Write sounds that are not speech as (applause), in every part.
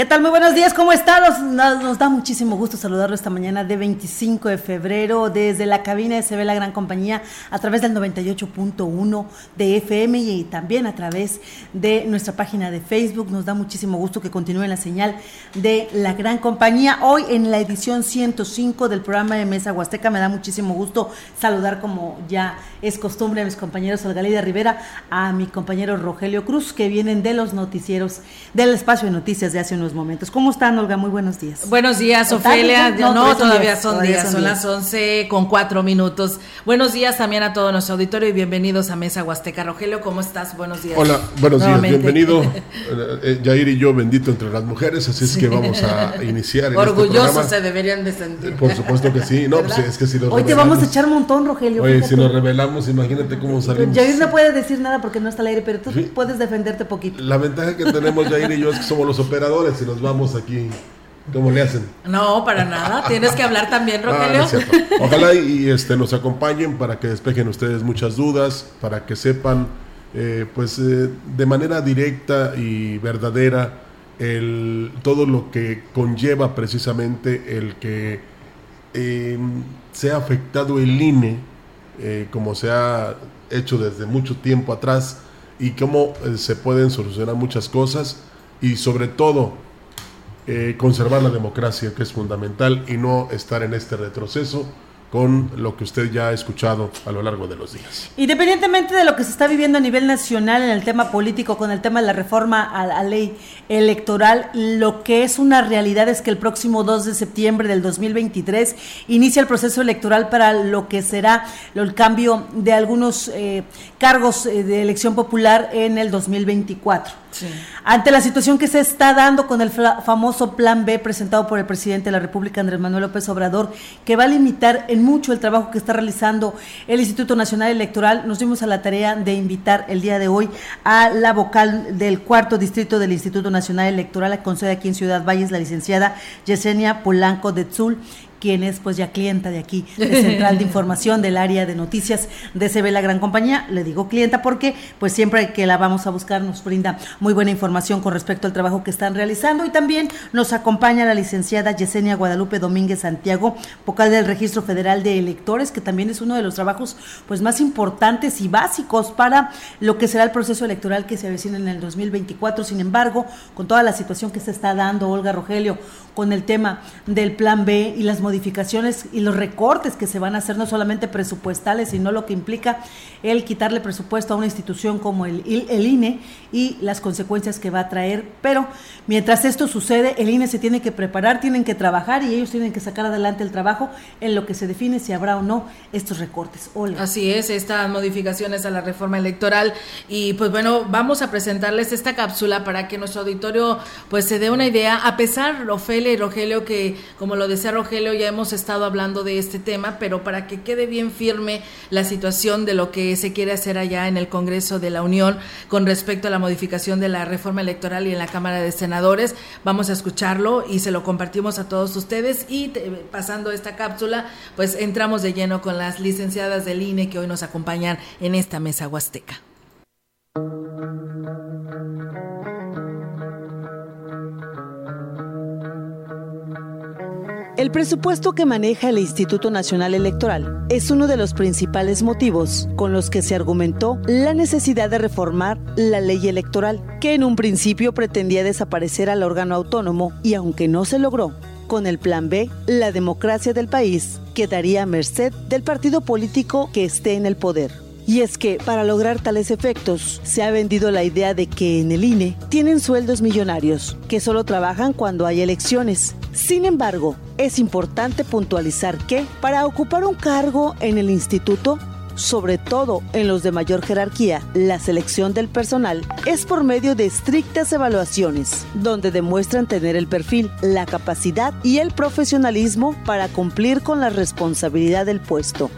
¿Qué tal? Muy buenos días, ¿cómo están? Nos, da muchísimo gusto saludarlo esta mañana de 25 de febrero desde la cabina de CB La Gran Compañía a través del 98.1 de FM y también a través de nuestra página de Facebook. Nos da muchísimo gusto que continúe la señal de La Gran Compañía. Hoy en la edición 105 del programa de Mesa Huasteca me da muchísimo gusto saludar como ya es costumbre a mis compañeros Olgalida Rivera, a mi compañero Rogelio Cruz que vienen de los noticieros del espacio de noticias de hace unos momentos. ¿Cómo están, Olga? Muy buenos días. Buenos días, Ofelia. No, no todavía son días, son, las 11 con cuatro minutos. Buenos días también a todo nuestro auditorio y bienvenidos a Mesa Huasteca. Rogelio, ¿cómo estás? Buenos días. Hola, buenos días, bienvenido. (laughs) Eh, Yair y yo, bendito entre las mujeres, así es que vamos a iniciar. Este Orgullosos se deberían de sentir. Por supuesto que sí. No, pues es que si Hoy te vamos a echar un montón, Rogelio. Oye, si nos revelamos, imagínate cómo salimos. Yair no puede decir nada porque no está al aire, pero tú puedes defenderte poquito. La ventaja que tenemos Yair y yo es que somos los operadores y nos vamos aquí ¿Cómo le hacen? No, para nada. (laughs) Tienes que hablar también, ah, Rogelio. (laughs) Ojalá y, este, nos acompañen para que despejen ustedes muchas dudas, para que sepan, eh, pues, eh, de manera directa y verdadera el, todo lo que conlleva precisamente el que eh, sea afectado el INE, eh, como se ha hecho desde mucho tiempo atrás, y cómo se pueden solucionar muchas cosas, y sobre todo eh, conservar la democracia, que es fundamental, y no estar en este retroceso con lo que usted ya ha escuchado a lo largo de los días. Independientemente de lo que se está viviendo a nivel nacional en el tema político, con el tema de la reforma a la ley electoral, lo que es una realidad es que el próximo 2 de septiembre del 2023 inicia el proceso electoral para lo que será el cambio de algunos eh, cargos eh, de elección popular en el 2024. Ante la situación que se está dando con el famoso Plan B presentado por el presidente de la República, Andrés Manuel López Obrador, que va a limitar en mucho el trabajo que está realizando el Instituto Nacional Electoral, nos dimos a la tarea de invitar el día de hoy a la vocal del cuarto distrito del Instituto Nacional Electoral, con sede aquí en Ciudad Valles, la licenciada Yesenia Polanco de Tzul, quien es pues ya clienta de aquí, (laughs) de Central de Información del área de noticias de CB La Gran Compañía. Le digo clienta porque pues siempre que la vamos a buscar nos brinda muy buena información con respecto al trabajo que están realizando y también nos acompaña la licenciada Yesenia Guadalupe Domínguez Santiago, vocal del Registro Federal de Electores, que también es uno de los trabajos pues más importantes y básicos para lo que será el proceso electoral que se avecina en el 2024. Sin embargo, con toda la situación que se está dando, Olga Rogelio, con el tema del plan B y las modificaciones y los recortes que se van a hacer, no solamente presupuestales, sino lo que implica el quitarle presupuesto a una institución como el, el INE y las consecuencias que va a traer. Pero mientras esto sucede, el INE se tiene que preparar, tienen que trabajar y ellos tienen que sacar adelante el trabajo en lo que se define si habrá o no estos recortes. Así es, estas modificaciones a la reforma electoral. Y pues bueno, vamos a presentarles esta cápsula para que nuestro auditorio pues se dé una idea, a pesar, Ofelia y Rogelio, que como lo decía Rogelio, ya hemos estado hablando de este tema, pero para que quede bien firme la situación de lo que se quiere hacer allá en el Congreso de la Unión con respecto a la modificación de la reforma electoral y en la Cámara de Senadores. Vamos a escucharlo y se lo compartimos a todos ustedes y pasando esta cápsula, pues entramos de lleno con las licenciadas del INE que hoy nos acompañan en esta mesa huasteca. El presupuesto que maneja el Instituto Nacional Electoral es uno de los principales motivos con los que se argumentó la necesidad de reformar la ley electoral, que en un principio pretendía desaparecer al órgano autónomo y aunque no se logró, con el Plan B, la democracia del país quedaría a merced del partido político que esté en el poder. Y es que para lograr tales efectos se ha vendido la idea de que en el INE tienen sueldos millonarios, que solo trabajan cuando hay elecciones. Sin embargo, es importante puntualizar que para ocupar un cargo en el instituto, sobre todo en los de mayor jerarquía, la selección del personal es por medio de estrictas evaluaciones, donde demuestran tener el perfil, la capacidad y el profesionalismo para cumplir con la responsabilidad del puesto.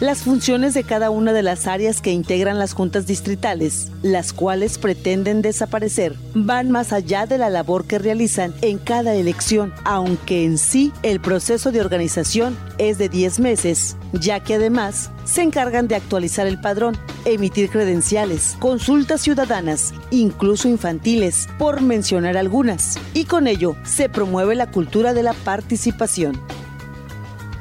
Las funciones de cada una de las áreas que integran las juntas distritales, las cuales pretenden desaparecer, van más allá de la labor que realizan en cada elección, aunque en sí el proceso de organización es de 10 meses, ya que además se encargan de actualizar el padrón, emitir credenciales, consultas ciudadanas, incluso infantiles, por mencionar algunas, y con ello se promueve la cultura de la participación.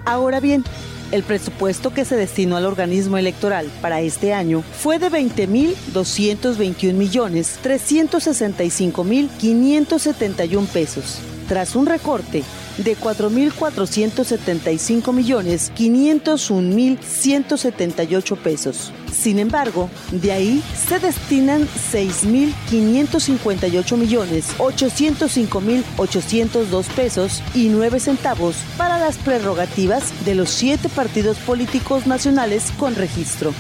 Ahora bien, el presupuesto que se destinó al organismo electoral para este año fue de 20.221 millones 365 mil 571 pesos, tras un recorte de 4.475 millones 501 mil 178 pesos. Sin embargo, de ahí se destinan 6.558 millones 805 mil 802 pesos y 9 centavos para las prerrogativas de los siete partidos políticos nacionales con registro.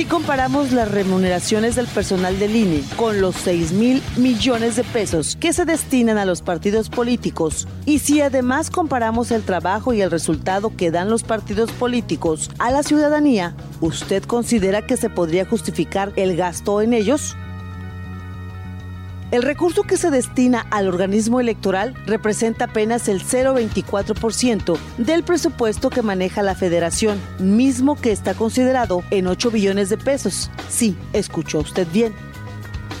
Si comparamos las remuneraciones del personal del INE con los 6 mil millones de pesos que se destinan a los partidos políticos y si además comparamos el trabajo y el resultado que dan los partidos políticos a la ciudadanía, ¿usted considera que se podría justificar el gasto en ellos? El recurso que se destina al organismo electoral representa apenas el 0,24% del presupuesto que maneja la federación, mismo que está considerado en 8 billones de pesos. Sí, escuchó usted bien.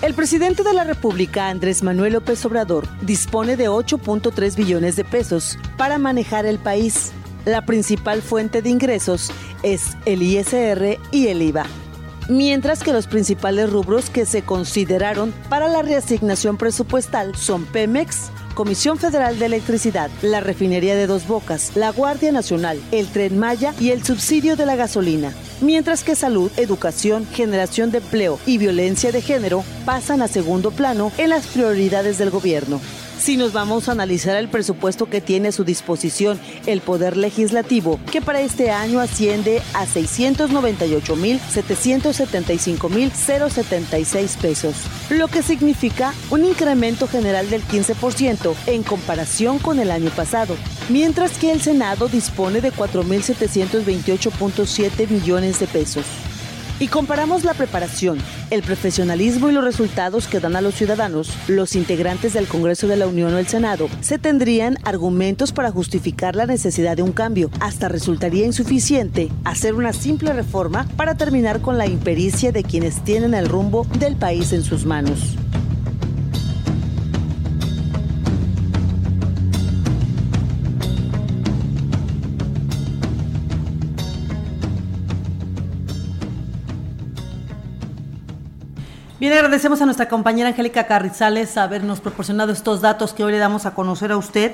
El presidente de la República, Andrés Manuel López Obrador, dispone de 8.3 billones de pesos para manejar el país. La principal fuente de ingresos es el ISR y el IVA mientras que los principales rubros que se consideraron para la reasignación presupuestal son Pemex, Comisión Federal de Electricidad, la Refinería de Dos Bocas, la Guardia Nacional, el Tren Maya y el subsidio de la gasolina. Mientras que salud, educación, generación de empleo y violencia de género pasan a segundo plano en las prioridades del gobierno. Si nos vamos a analizar el presupuesto que tiene a su disposición el Poder Legislativo, que para este año asciende a 698.775.076 pesos, lo que significa un incremento general del 15% en comparación con el año pasado, mientras que el Senado dispone de 4.728.7 millones de pesos y comparamos la preparación, el profesionalismo y los resultados que dan a los ciudadanos, los integrantes del Congreso de la Unión o el Senado, se tendrían argumentos para justificar la necesidad de un cambio. Hasta resultaría insuficiente hacer una simple reforma para terminar con la impericia de quienes tienen el rumbo del país en sus manos. Bien, agradecemos a nuestra compañera Angélica Carrizales habernos proporcionado estos datos que hoy le damos a conocer a usted.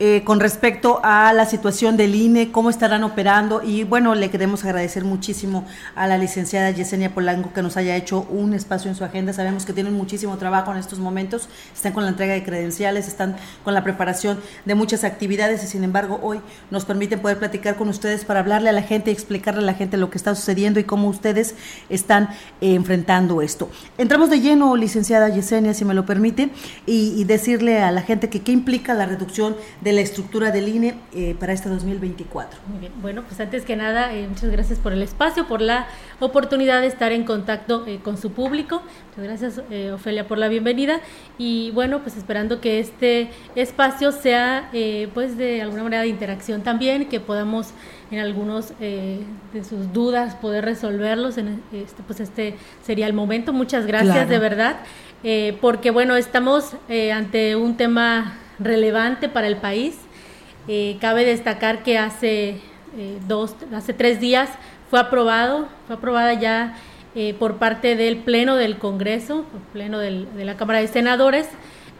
Eh, con respecto a la situación del INE, cómo estarán operando y bueno, le queremos agradecer muchísimo a la licenciada Yesenia Polanco que nos haya hecho un espacio en su agenda. Sabemos que tienen muchísimo trabajo en estos momentos, están con la entrega de credenciales, están con la preparación de muchas actividades y sin embargo hoy nos permiten poder platicar con ustedes para hablarle a la gente y explicarle a la gente lo que está sucediendo y cómo ustedes están eh, enfrentando esto. Entramos de lleno, licenciada Yesenia, si me lo permite, y, y decirle a la gente que qué implica la reducción de de la estructura del INE eh, para este 2024. Muy bien, bueno, pues antes que nada, eh, muchas gracias por el espacio, por la oportunidad de estar en contacto eh, con su público. Muchas gracias, Ofelia, por la bienvenida. Y bueno, pues esperando que este espacio sea, pues de alguna manera de interacción también, que podamos en algunos de sus dudas poder resolverlos. En este, pues este sería el momento. Muchas gracias, de verdad. porque bueno, estamos ante un tema relevante para el país. Eh, cabe destacar que hace eh, dos, hace tres días fue aprobado, fue aprobada ya eh, por parte del Pleno del Congreso, por Pleno de la Cámara de Senadores,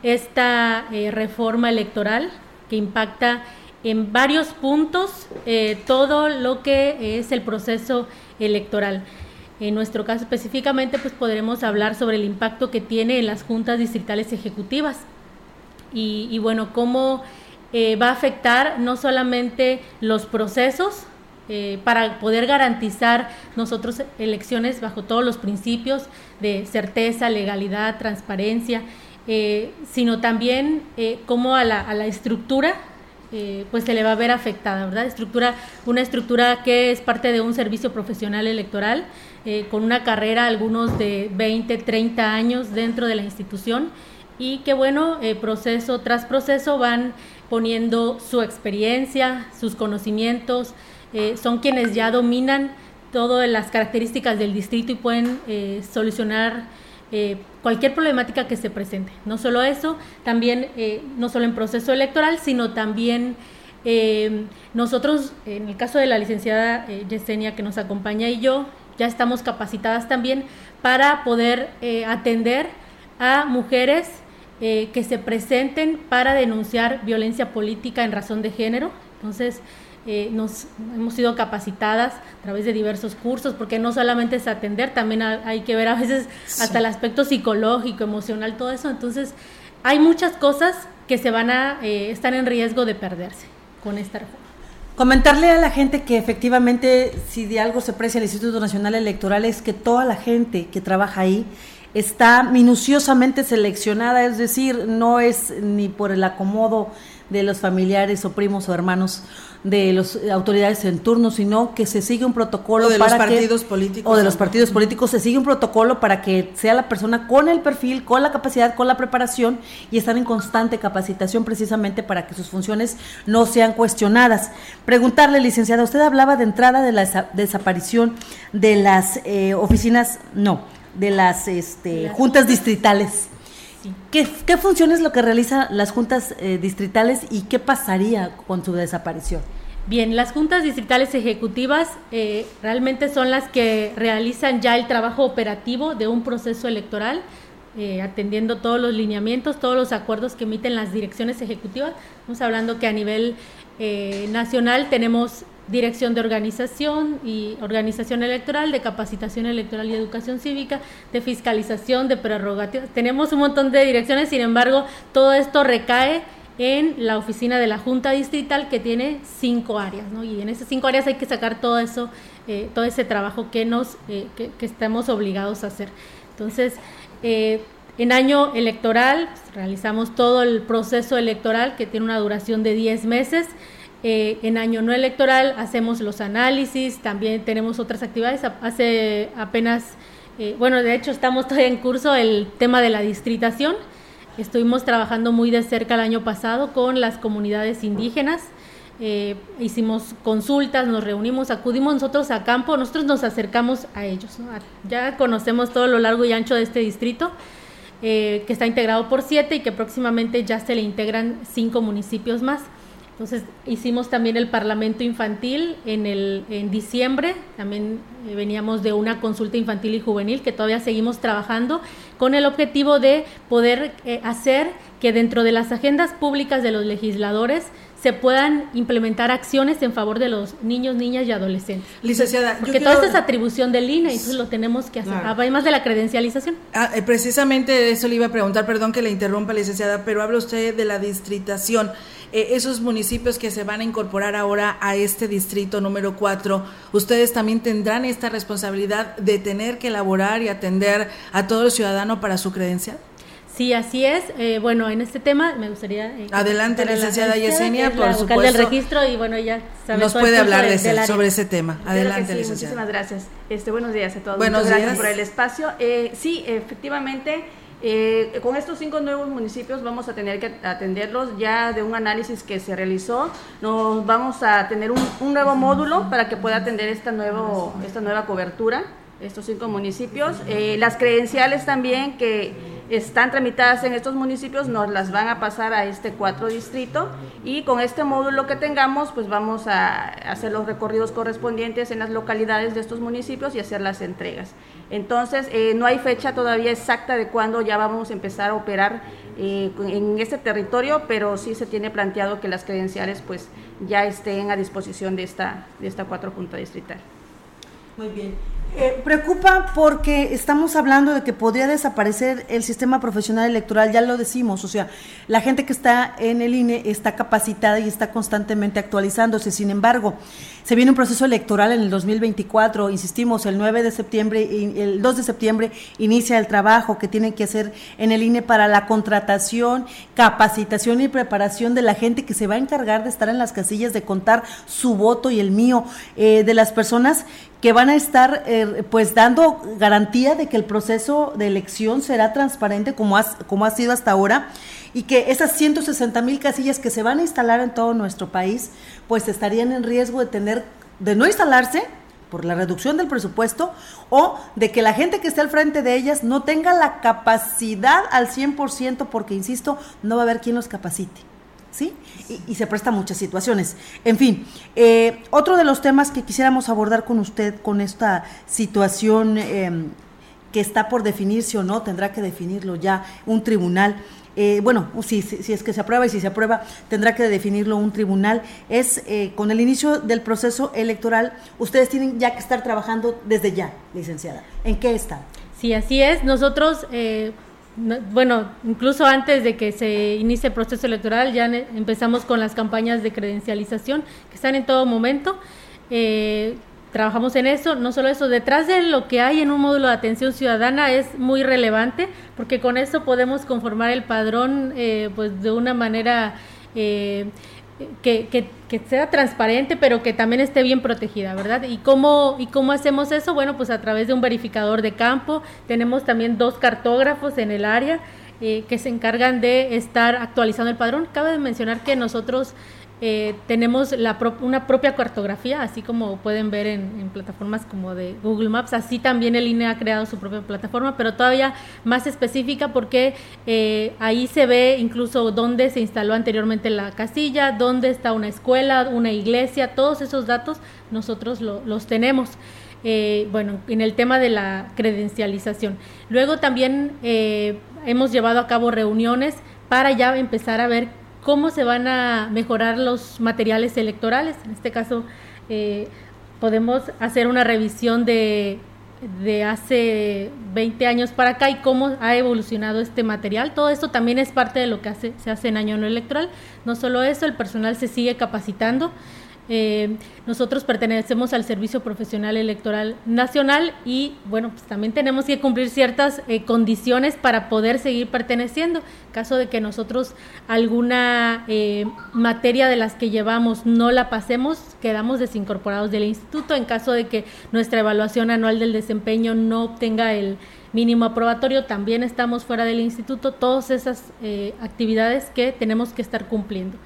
esta reforma electoral que impacta en varios puntos todo lo que es el proceso electoral. En nuestro caso específicamente, pues podremos hablar sobre el impacto que tiene en las juntas distritales ejecutivas y, bueno, cómo eh, va a afectar no solamente los procesos eh, para poder garantizar nosotros elecciones bajo todos los principios de certeza, legalidad, transparencia, eh, sino también cómo a la, a la estructura eh, pues se le va a ver afectada, ¿verdad? Estructura, una estructura que es parte de un servicio profesional electoral, eh, con una carrera, algunos de 20, 30 años dentro de la institución, y que bueno, eh, proceso tras proceso van poniendo su experiencia, sus conocimientos, son quienes ya dominan todas las características del distrito y pueden solucionar cualquier problemática que se presente. No solo eso, también eh, no solo en proceso electoral, sino también eh, nosotros, en el caso de la licenciada eh, Yesenia que nos acompaña y yo, ya estamos capacitadas también para poder atender a mujeres que se presenten para denunciar violencia política en razón de género. Entonces, eh, nos hemos sido capacitadas a través de diversos cursos, porque no solamente es atender, también hay que ver a veces hasta el aspecto psicológico, emocional, todo eso. Entonces, hay muchas cosas que se van a eh, estar en riesgo de perderse con esta reforma. Comentarle a la gente que efectivamente, si de algo se aprecia el Instituto Nacional Electoral, es que toda la gente que trabaja ahí está minuciosamente seleccionada, es decir, no es ni por el acomodo de los familiares o primos o hermanos de las autoridades en turno, sino que se sigue un protocolo o de los partidos políticos o de los partidos políticos se sigue un protocolo para que sea la persona con el perfil, con la capacidad, con la preparación y estar en constante capacitación precisamente para que sus funciones no sean cuestionadas. Preguntarle, licenciada, usted hablaba de entrada de la desaparición de las eh, oficinas, no, de las este, juntas distritales. ¿Qué, funciones lo que realizan las juntas eh, distritales y qué pasaría con su desaparición? Bien, las juntas distritales ejecutivas eh, realmente son las que realizan ya el trabajo operativo de un proceso electoral, eh, atendiendo todos los lineamientos, todos los acuerdos que emiten las direcciones ejecutivas. Estamos hablando que a nivel nacional tenemos dirección de organización y organización electoral, de capacitación electoral y educación cívica, de fiscalización, de prerrogativas. Tenemos un montón de direcciones, sin embargo, todo esto recae en la oficina de la Junta Distrital que tiene cinco áreas, ¿no? Y en esas cinco áreas hay que sacar todo eso, eh, todo ese trabajo que nos, eh, que, estamos obligados a hacer. Entonces, eh, en año electoral pues, realizamos todo el proceso electoral que tiene una duración de 10 meses. Eh, en año no electoral hacemos los análisis, también tenemos otras actividades. Hace apenas, eh, bueno, de hecho estamos todavía en curso el tema de la distritación. Estuvimos trabajando muy de cerca el año pasado con las comunidades indígenas. Eh, hicimos consultas, nos reunimos, acudimos nosotros a campo, nosotros nos acercamos a ellos. Ya conocemos todo lo largo y ancho de este distrito, que está integrado por siete y que próximamente ya se le integran cinco municipios más. Entonces hicimos también el Parlamento Infantil en, el, en diciembre, también eh, veníamos de una consulta infantil y juvenil que todavía seguimos trabajando con el objetivo de poder eh, hacer que dentro de las agendas públicas de los legisladores se puedan implementar acciones en favor de los niños, niñas y adolescentes. Licenciada, porque toda esta es atribución del INE y eso lo tenemos que hacer, además de la credencialización. Ah, eh, precisamente eso le iba a preguntar, perdón que le interrumpa, licenciada, pero habla usted de la distritación. Eh, esos municipios que se van a incorporar ahora a este distrito número 4, ustedes también tendrán esta responsabilidad de tener que elaborar y atender a todo el ciudadano para su credencial. Sí, así es. Eh, bueno, en este tema me gustaría... Eh, Adelante, licenciada Yesenia, por supuesto. del registro y bueno, ya Nos puede hablar de, sobre ese tema. Adelante, licenciada. Muchísimas gracias. Este, buenos días a todos. Buenos Muchas días. gracias por el espacio. sí, efectivamente eh, con estos cinco nuevos municipios vamos a tener que atenderlos ya de un análisis que se realizó. Nos vamos a tener un, nuevo módulo para que pueda atender esta, nuevo, esta nueva cobertura, estos cinco municipios. Eh, las credenciales también que están tramitadas en estos municipios nos las van a pasar a este cuatro distrito y con este módulo que tengamos pues vamos a hacer los recorridos correspondientes en las localidades de estos municipios y hacer las entregas. Entonces eh, no hay fecha todavía exacta de cuándo ya vamos a empezar a operar eh, en este territorio, pero sí se tiene planteado que las credenciales pues ya estén a disposición de esta, de esta cuatro junta distrital. Muy bien. Eh, preocupa porque estamos hablando de que podría desaparecer el sistema profesional electoral, ya lo decimos, o sea, la gente que está en el INE está capacitada y está constantemente actualizándose. Sin embargo, se viene un proceso electoral en el 2024, insistimos, el 9 de septiembre, el 2 de septiembre inicia el trabajo que tienen que hacer en el INE para la contratación, capacitación y preparación de la gente que se va a encargar de estar en las casillas, de contar su voto y el mío, eh, de las personas que van a estar eh, pues dando garantía de que el proceso de elección será transparente como como ha sido hasta ahora y que esas 160 mil casillas que se van a instalar en todo nuestro país pues estarían en riesgo de tener de no instalarse por la reducción del presupuesto o de que la gente que esté al frente de ellas no tenga la capacidad al 100% porque, insisto, no va a haber quien los capacite. ¿sí? Y, se presta muchas situaciones. En fin, eh, otro de los temas que quisiéramos abordar con usted, con esta situación em, que está por definirse o no, tendrá que definirlo ya un tribunal. Eh, bueno, si, si, es que se aprueba y si se aprueba, tendrá que definirlo un tribunal. Es eh, con el inicio del proceso electoral, ustedes tienen ya que estar trabajando desde ya, licenciada. ¿En qué está? Sí, así es. Nosotros bueno, incluso antes de que se inicie el proceso electoral, ya empezamos con las campañas de credencialización que están en todo momento. Eh, trabajamos en eso, no solo eso, detrás de lo que hay en un módulo de atención ciudadana es muy relevante, porque con eso podemos conformar el padrón eh, pues de una manera eh, que, sea transparente, pero que también esté bien protegida, ¿verdad? ¿Y cómo, ¿Y cómo hacemos eso? Bueno, pues a través de un verificador de campo, tenemos también dos cartógrafos en el área eh, que se encargan de estar actualizando el padrón. Cabe de mencionar que nosotros eh, tenemos la una propia cartografía, así como pueden ver en, plataformas como de Google Maps. Así también el INE ha creado su propia plataforma, pero todavía más específica porque eh, ahí se ve incluso dónde se instaló anteriormente la casilla, dónde está una escuela, una iglesia, todos esos datos nosotros los tenemos. Eh, bueno, en el tema de la credencialización. Luego también hemos llevado a cabo reuniones para ya empezar a ver cómo se van a mejorar los materiales electorales. En este caso, eh, podemos hacer una revisión de, de hace 20 años para acá y cómo ha evolucionado este material. Todo esto también es parte de lo que hace, se hace en año no electoral. No solo eso, el personal se sigue capacitando. Eh, nosotros pertenecemos al Servicio Profesional Electoral Nacional y bueno, pues también tenemos que cumplir ciertas eh, condiciones para poder seguir perteneciendo. En caso de que nosotros alguna eh, materia de las que llevamos no la pasemos, quedamos desincorporados del instituto. En caso de que nuestra evaluación anual del desempeño no obtenga el mínimo aprobatorio, también estamos fuera del instituto. Todas esas actividades que tenemos que estar cumpliendo.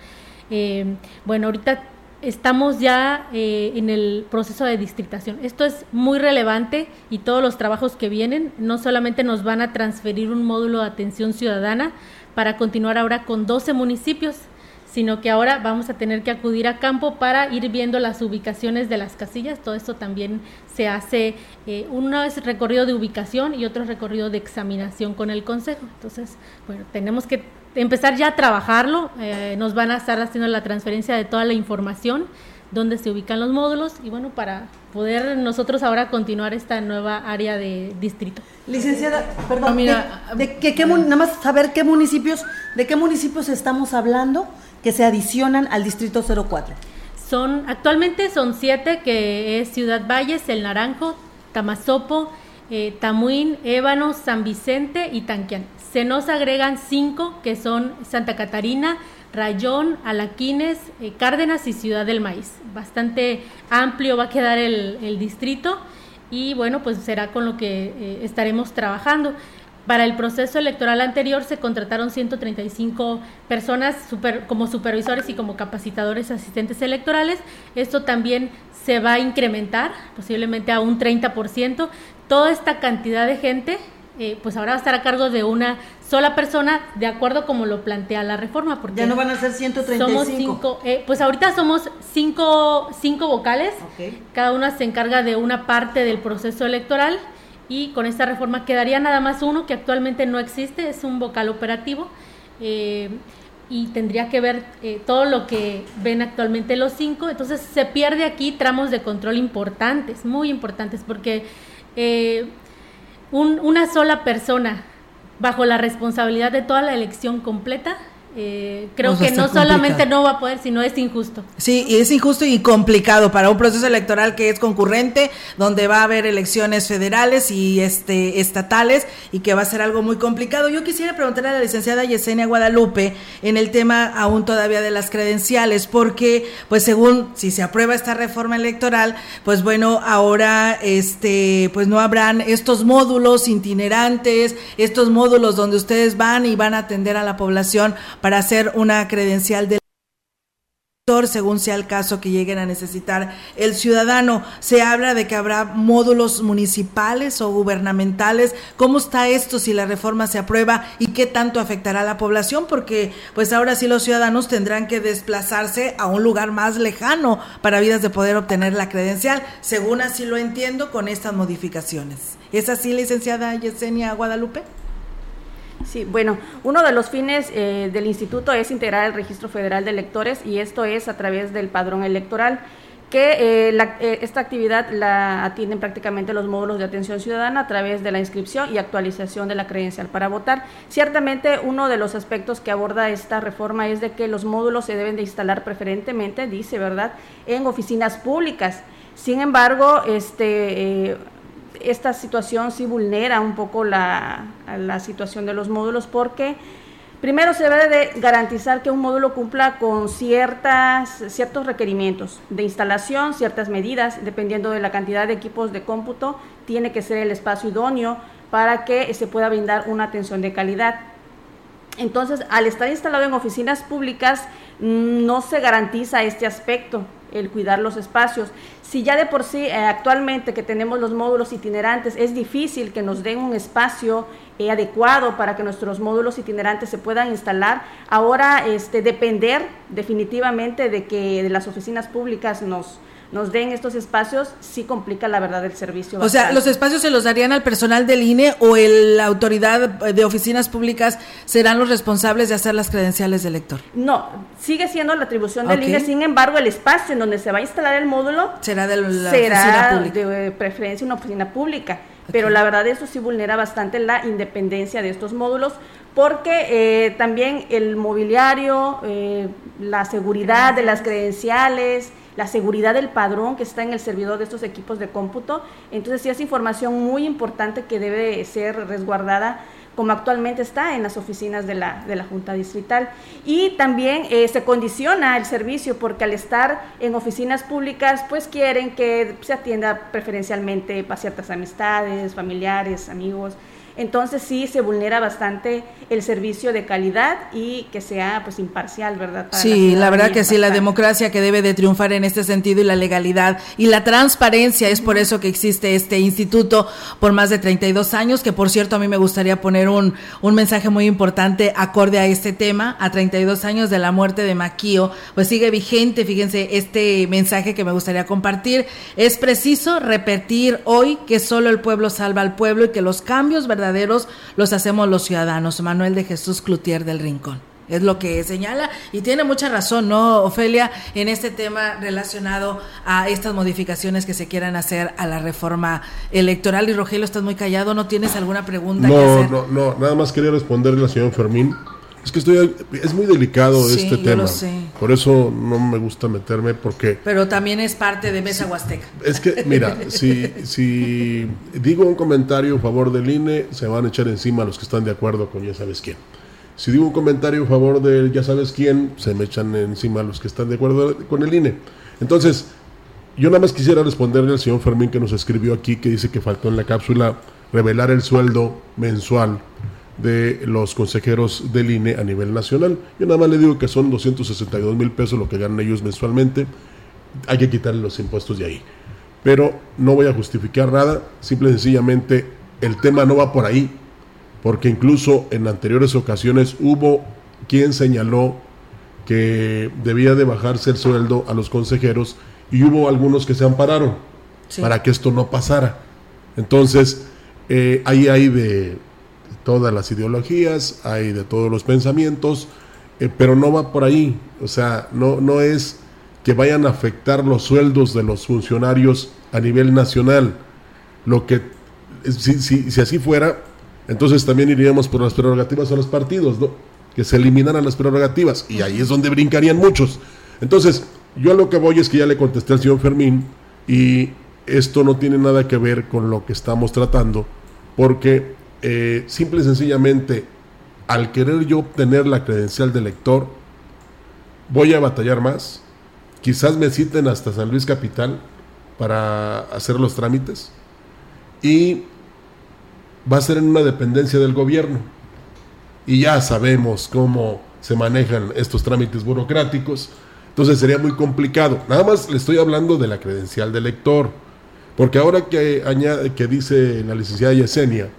bueno, ahorita estamos ya eh, en el proceso de distritación. Esto es muy relevante y todos los trabajos que vienen no solamente nos van a transferir un módulo de atención ciudadana para continuar ahora con 12 municipios, sino que ahora vamos a tener que acudir a campo para ir viendo las ubicaciones de las casillas. Todo esto también se hace, eh, uno es recorrido de ubicación y otro recorrido de examinación con el Consejo. Entonces, bueno, tenemos que empezar ya a trabajarlo. Eh, nos van a estar haciendo la transferencia de toda la información, dónde se ubican los módulos y bueno, para poder nosotros ahora continuar esta nueva área de distrito. Licenciada, perdón, mira, de, qué, nada más saber qué municipios, de qué municipios estamos hablando que se adicionan al distrito 04. Son, actualmente son siete, que es Ciudad Valles, El Naranjo, Tamazopo, eh, Tamuín, Ébano, San Vicente y Tanquián. Se nos agregan cinco que son Santa Catarina, Rayón, Alaquines, eh, Cárdenas y Ciudad del Maíz. Bastante amplio va a quedar el, distrito y bueno, pues será con lo que eh, estaremos trabajando. Para el proceso electoral anterior se contrataron 135 personas como supervisores y como capacitadores asistentes electorales. Esto también se va a incrementar posiblemente a un 30%. Toda esta cantidad de gente eh, pues ahora va a estar a cargo de una sola persona, de acuerdo como lo plantea la reforma. Porque ya no van a ser 135. Somos cinco, eh, pues ahorita somos cinco, cinco vocales, cada una se encarga de una parte del proceso electoral y con esta reforma quedaría nada más uno que actualmente no existe, es un vocal operativo. Eh, y tendría que ver eh, todo lo que ven actualmente los cinco. Entonces se pierde aquí tramos de control importantes, muy importantes, porque eh, una sola persona bajo la responsabilidad de toda la elección completa eh, creo que no solamente no va a poder, sino es injusto. Sí, y es injusto y complicado para un proceso electoral que es concurrente, donde va a haber elecciones federales y este estatales y que va a ser algo muy complicado. Yo quisiera preguntarle a la licenciada Yesenia Guadalupe en el tema aún todavía de las credenciales, porque pues según si se aprueba esta reforma electoral, pues bueno, ahora este pues no habrán estos módulos itinerantes, estos módulos donde ustedes van y van a atender a la población para hacer una credencial del según sea el caso que lleguen a necesitar el ciudadano. Se habla de que habrá módulos municipales o gubernamentales. ¿Cómo está esto si la reforma se aprueba y qué tanto afectará a la población? Porque pues ahora sí los ciudadanos tendrán que desplazarse a un lugar más lejano para vidas de poder obtener la credencial, según así lo entiendo con estas modificaciones. ¿Es así, licenciada Yesenia Guadalupe? Sí, bueno, uno de los fines eh, del instituto es integrar el registro federal de electores y esto es a través del padrón electoral que eh, eh, esta actividad la atienden prácticamente los módulos de atención ciudadana a través de la inscripción y actualización de la credencial para votar. Ciertamente uno de los aspectos que aborda esta reforma es de que los módulos se deben de instalar preferentemente, dice, ¿verdad?, en oficinas públicas. Sin embargo, este esta situación sí vulnera un poco la, la situación de los módulos porque Primero se debe de garantizar que un módulo cumpla con ciertas, ciertos requerimientos de instalación, ciertas medidas, dependiendo de la cantidad de equipos de cómputo, tiene que ser el espacio idóneo para que se pueda brindar una atención de calidad. Entonces, al estar instalado en oficinas públicas, mm, no se garantiza este aspecto, el cuidar los espacios. Si ya de por sí eh, actualmente que tenemos los módulos itinerantes es difícil que nos den un espacio eh, adecuado para que nuestros módulos itinerantes se puedan instalar, ahora este, depender definitivamente de que de las oficinas públicas nos, nos den estos espacios, sí complica la verdad el servicio. O sea, ¿los espacios se los darían al personal del INE o el, la autoridad de oficinas públicas serán los responsables de hacer las credenciales del elector? No, sigue siendo la atribución del INE, sin embargo, el espacio en donde se va a instalar el módulo será de la será pública. de preferencia una oficina pública. Pero la verdad eso sí vulnera bastante la independencia de estos módulos porque eh, también el mobiliario, eh, la seguridad de las credenciales, la seguridad del padrón que está en el servidor de estos equipos de cómputo. Entonces sí es información muy importante que debe ser resguardada como actualmente está en las oficinas de la, de la Junta Distrital. Y también eh, se condiciona el servicio porque al estar en oficinas públicas, pues quieren que se atienda preferencialmente para ciertas amistades, familiares, amigos. Entonces sí se vulnera bastante el servicio de calidad y que sea pues imparcial, ¿verdad? sí, la, verdad que sí, la democracia que debe de triunfar en este sentido y la legalidad y la transparencia, es por eso que existe este instituto por más de 32 años, que por cierto a mí me gustaría poner un, un mensaje muy importante acorde a este tema, a 32 años de la muerte de Maquío, pues sigue vigente, fíjense, este mensaje que me gustaría compartir, es preciso repetir hoy que solo el pueblo salva al pueblo y que los cambios, ¿verdad? Verdaderos los hacemos los ciudadanos. Manuel de Jesús Cloutier del Rincón. Es lo que señala y tiene mucha razón, ¿no, Ofelia? En este tema relacionado a estas modificaciones que se quieran hacer a la reforma electoral. Y Rogelio, estás muy callado, ¿no tienes alguna pregunta? No, que hacer? no, no, nada más quería responderle a la señora Fermín es que estoy, es muy delicado este tema. Por eso no me gusta meterme porque... Pero también es parte de Mesa Huasteca. Es que, mira, (laughs) si, si digo un comentario a favor del INE, se van a echar encima los que están de acuerdo con ya sabes quién. Si digo un comentario a favor del ya sabes quién, se me echan encima los que están de acuerdo con el INE. Entonces, yo nada más quisiera responderle al señor Fermín que nos escribió aquí, que dice que faltó en la cápsula revelar el sueldo mensual de los consejeros del INE a nivel nacional. Yo nada más le digo que son 262 mil pesos lo que ganan ellos mensualmente. Hay que quitarle los impuestos de ahí. Pero no voy a justificar nada, simple y sencillamente el tema no va por ahí, porque incluso en anteriores ocasiones hubo quien señaló que debía de bajarse el sueldo a los consejeros y hubo algunos que se ampararon para que esto no pasara. Entonces, eh, ahí hay de todas las ideologías, hay de todos los pensamientos eh, pero no va por ahí. O sea, no, no es que vayan a afectar los sueldos de los funcionarios a nivel nacional. Lo que, si, si, si así fuera, entonces también iríamos por las prerrogativas a los partidos, ¿no? Que se eliminaran las prerrogativas y ahí es donde brincarían muchos. Entonces, yo a lo que voy es que ya le contesté al señor Fermín y esto no tiene nada que ver con lo que estamos tratando, porque eh, simple y sencillamente, al querer yo obtener la credencial de lector, voy a batallar más. Quizás me citen hasta San Luis Capital para hacer los trámites. Y va a ser en una dependencia del gobierno. Y ya sabemos cómo se manejan estos trámites burocráticos. Entonces sería muy complicado. Nada más le estoy hablando de la credencial de lector. Porque ahora que, añade, que dice la licenciada Yesenia,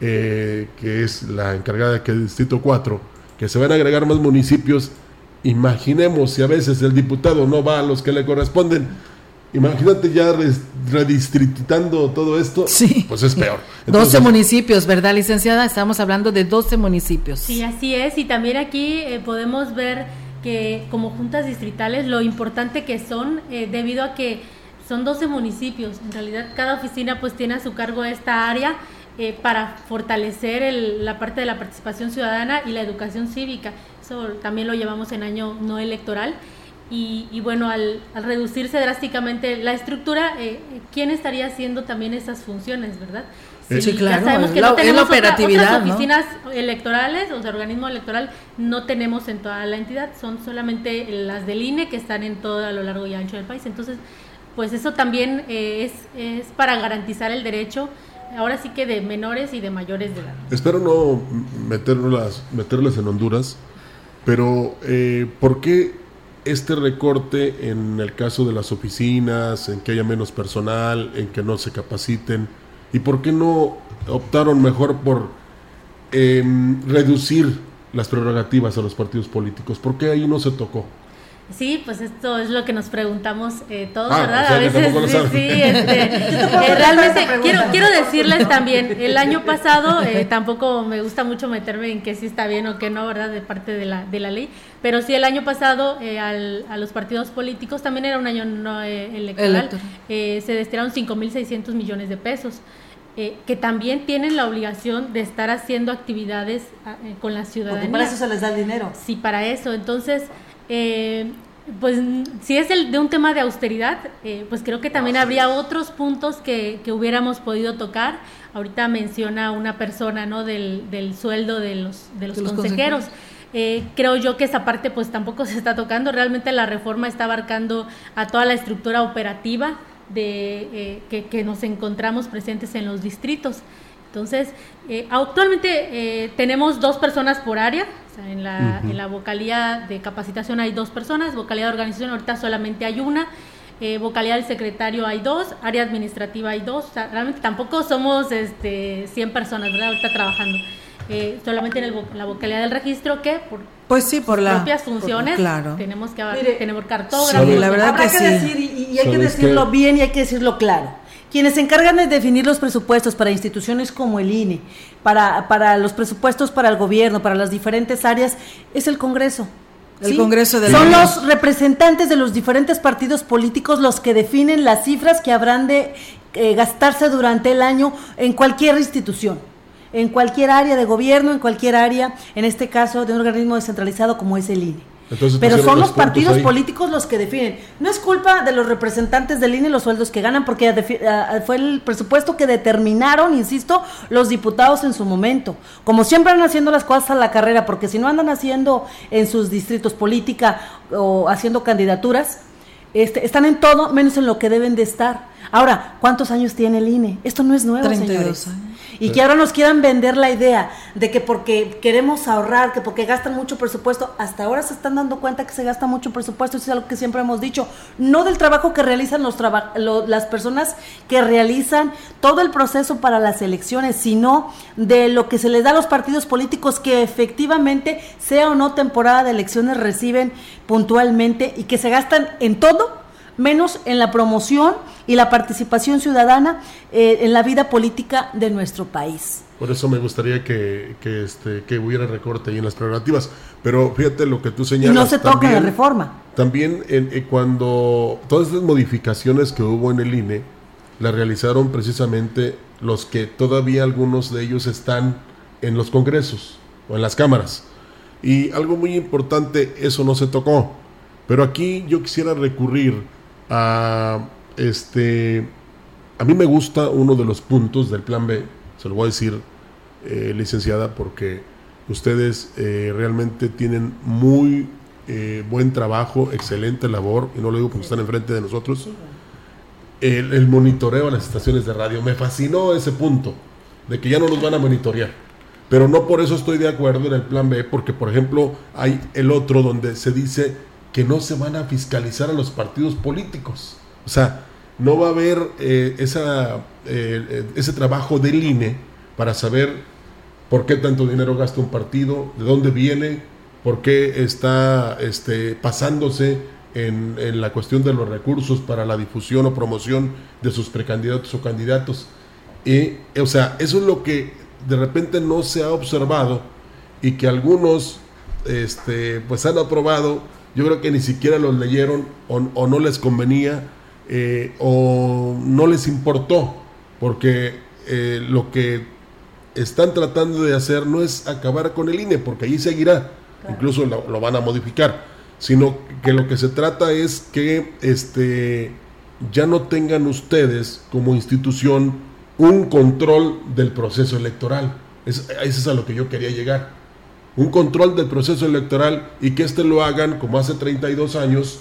eh, que es la encargada de que Distrito 4, que se van a agregar más municipios, imaginemos si a veces el diputado no va a los que le corresponden, Imagínate ya redistritando todo esto, sí. pues es peor. (laughs) 12 municipios, ¿verdad, licenciada? Estamos hablando de 12 municipios. Sí, así es. Y también aquí eh, podemos ver que como juntas distritales lo importante que son, eh, debido a que son 12 municipios. En realidad, cada oficina pues tiene a su cargo esta área eh, para fortalecer la parte de la participación ciudadana y la educación cívica. Eso también lo llevamos en año no electoral. Y, bueno, al, reducirse drásticamente la estructura, eh, ¿quién estaría haciendo también esas funciones, verdad? Sí, claro, sabemos que no tenemos operatividad, oficinas electorales, o sea, organismo electoral, no tenemos en toda la entidad, son solamente las del INE que están en todo a lo largo y ancho del país. Entonces, pues eso también eh, es, es para garantizar el derecho ahora sí que de menores y de mayores de edad. Espero no meterlas, en Honduras, pero eh, ¿por qué este recorte en el caso de las oficinas, en que haya menos personal, en que no se capaciten? ¿Y por qué no optaron mejor por em, reducir las prerrogativas a los partidos políticos? ¿Por qué ahí no se tocó? Sí, pues esto es lo que nos preguntamos eh, todos, ah, ¿verdad? a veces sí, sí (laughs) este, eh, realmente quiero quiero decirles también, el año pasado eh, tampoco me gusta mucho meterme en que si está bien o que no, ¿verdad? De parte de la de la ley, pero sí el año pasado al, a los partidos políticos también era un año no electoral, se destinaron 5.600 millones de pesos. que también tienen la obligación de estar haciendo actividades ah, con la ciudadanía. Porque para eso se les da el dinero. Sí, para eso. Entonces, eh, pues si es el de un tema de austeridad, eh, pues creo que también habría otros puntos que, que, hubiéramos podido tocar. Ahorita menciona una persona, ¿no? Del, del sueldo de los, de los, consejeros. Eh, creo yo que esa parte pues tampoco (laughs) se está tocando. Realmente la reforma está abarcando a toda la estructura operativa de que, que nos encontramos presentes en los distritos. Entonces, eh, actualmente eh, tenemos dos personas por área, en, la, en la vocalía de capacitación hay dos personas, vocalía de organización ahorita solamente hay una, eh, vocalía del secretario hay dos, área administrativa hay dos, realmente tampoco somos este, 100 personas, ¿verdad? Ahorita trabajando. solamente en la vocalía del registro que por pues sí por las propias funciones claro. tenemos que tener cartógrafos la verdad que, decir y, hay que decirlo bien y hay que decirlo claro quienes se encargan de definir los presupuestos para instituciones como el INE, para, para los presupuestos para el gobierno, para las diferentes áreas, es el Congreso. El Congreso de Son los representantes de los diferentes partidos políticos los que definen las cifras que habrán de eh, gastarse durante el año en cualquier institución, en cualquier área de gobierno, en cualquier área, en este caso de un organismo descentralizado como es el INE. Pero son los partidos políticos los que definen. No es culpa de los representantes del INE los sueldos que ganan, porque fue el presupuesto que determinaron, insisto, los diputados en su momento. Como siempre andan haciendo las cosas a la carrera, porque si no andan haciendo en sus distritos política o haciendo candidaturas, este, están en todo menos en lo que deben de estar. Ahora, ¿cuántos años tiene el INE? Esto no es nuevo, 32 señores. Años. Y que ahora nos quieran vender la idea de que porque queremos ahorrar, que porque gastan mucho presupuesto, hasta ahora se están dando cuenta que se gasta mucho presupuesto, eso es algo que siempre hemos dicho, no del trabajo que realizan los las personas que realizan todo el proceso para las elecciones, sino de lo que se les da a los partidos políticos que efectivamente, sea o no temporada de elecciones, reciben puntualmente y que se gastan en todo menos en la promoción y la participación ciudadana eh, en la vida política de nuestro país. Por eso me gustaría que, que, este, que hubiera recorte ahí en las prerrogativas. Pero fíjate lo que tú señalas. Y no se toca la reforma. También en, eh, cuando todas estas modificaciones que hubo en el INE, las realizaron precisamente los que todavía algunos de ellos están en los congresos o en las cámaras. Y algo muy importante, eso no se tocó. Pero aquí yo quisiera recurrir a este. A mí me gusta uno de los puntos del plan B, se lo voy a decir, eh, licenciada, porque ustedes eh, realmente tienen muy eh, buen trabajo, excelente labor, y no lo digo porque están enfrente de nosotros. El, el monitoreo a las estaciones de radio, me fascinó ese punto, de que ya no nos van a monitorear pero no por eso estoy de acuerdo en el plan B, porque por ejemplo hay el otro donde se dice que no se van a fiscalizar a los partidos políticos. O sea, no va a haber eh, esa, eh, eh, ese trabajo del INE para saber por qué tanto dinero gasta un partido, de dónde viene, por qué está este, pasándose en, en, la cuestión de los recursos para la difusión o promoción de sus precandidatos o candidatos. Y, o sea, eso es lo que de repente no se ha observado y que algunos este, pues han aprobado, yo creo que ni siquiera los leyeron o, no les convenía eh, o no les importó, porque eh, lo que están tratando de hacer no es acabar con el INE, porque allí seguirá, incluso lo, lo, van a modificar, sino que lo que se trata es que este, ya no tengan ustedes como institución un control del proceso electoral. Es, eso es a lo que yo quería llegar. Un control del proceso electoral y que éste lo hagan, como hace 32 años,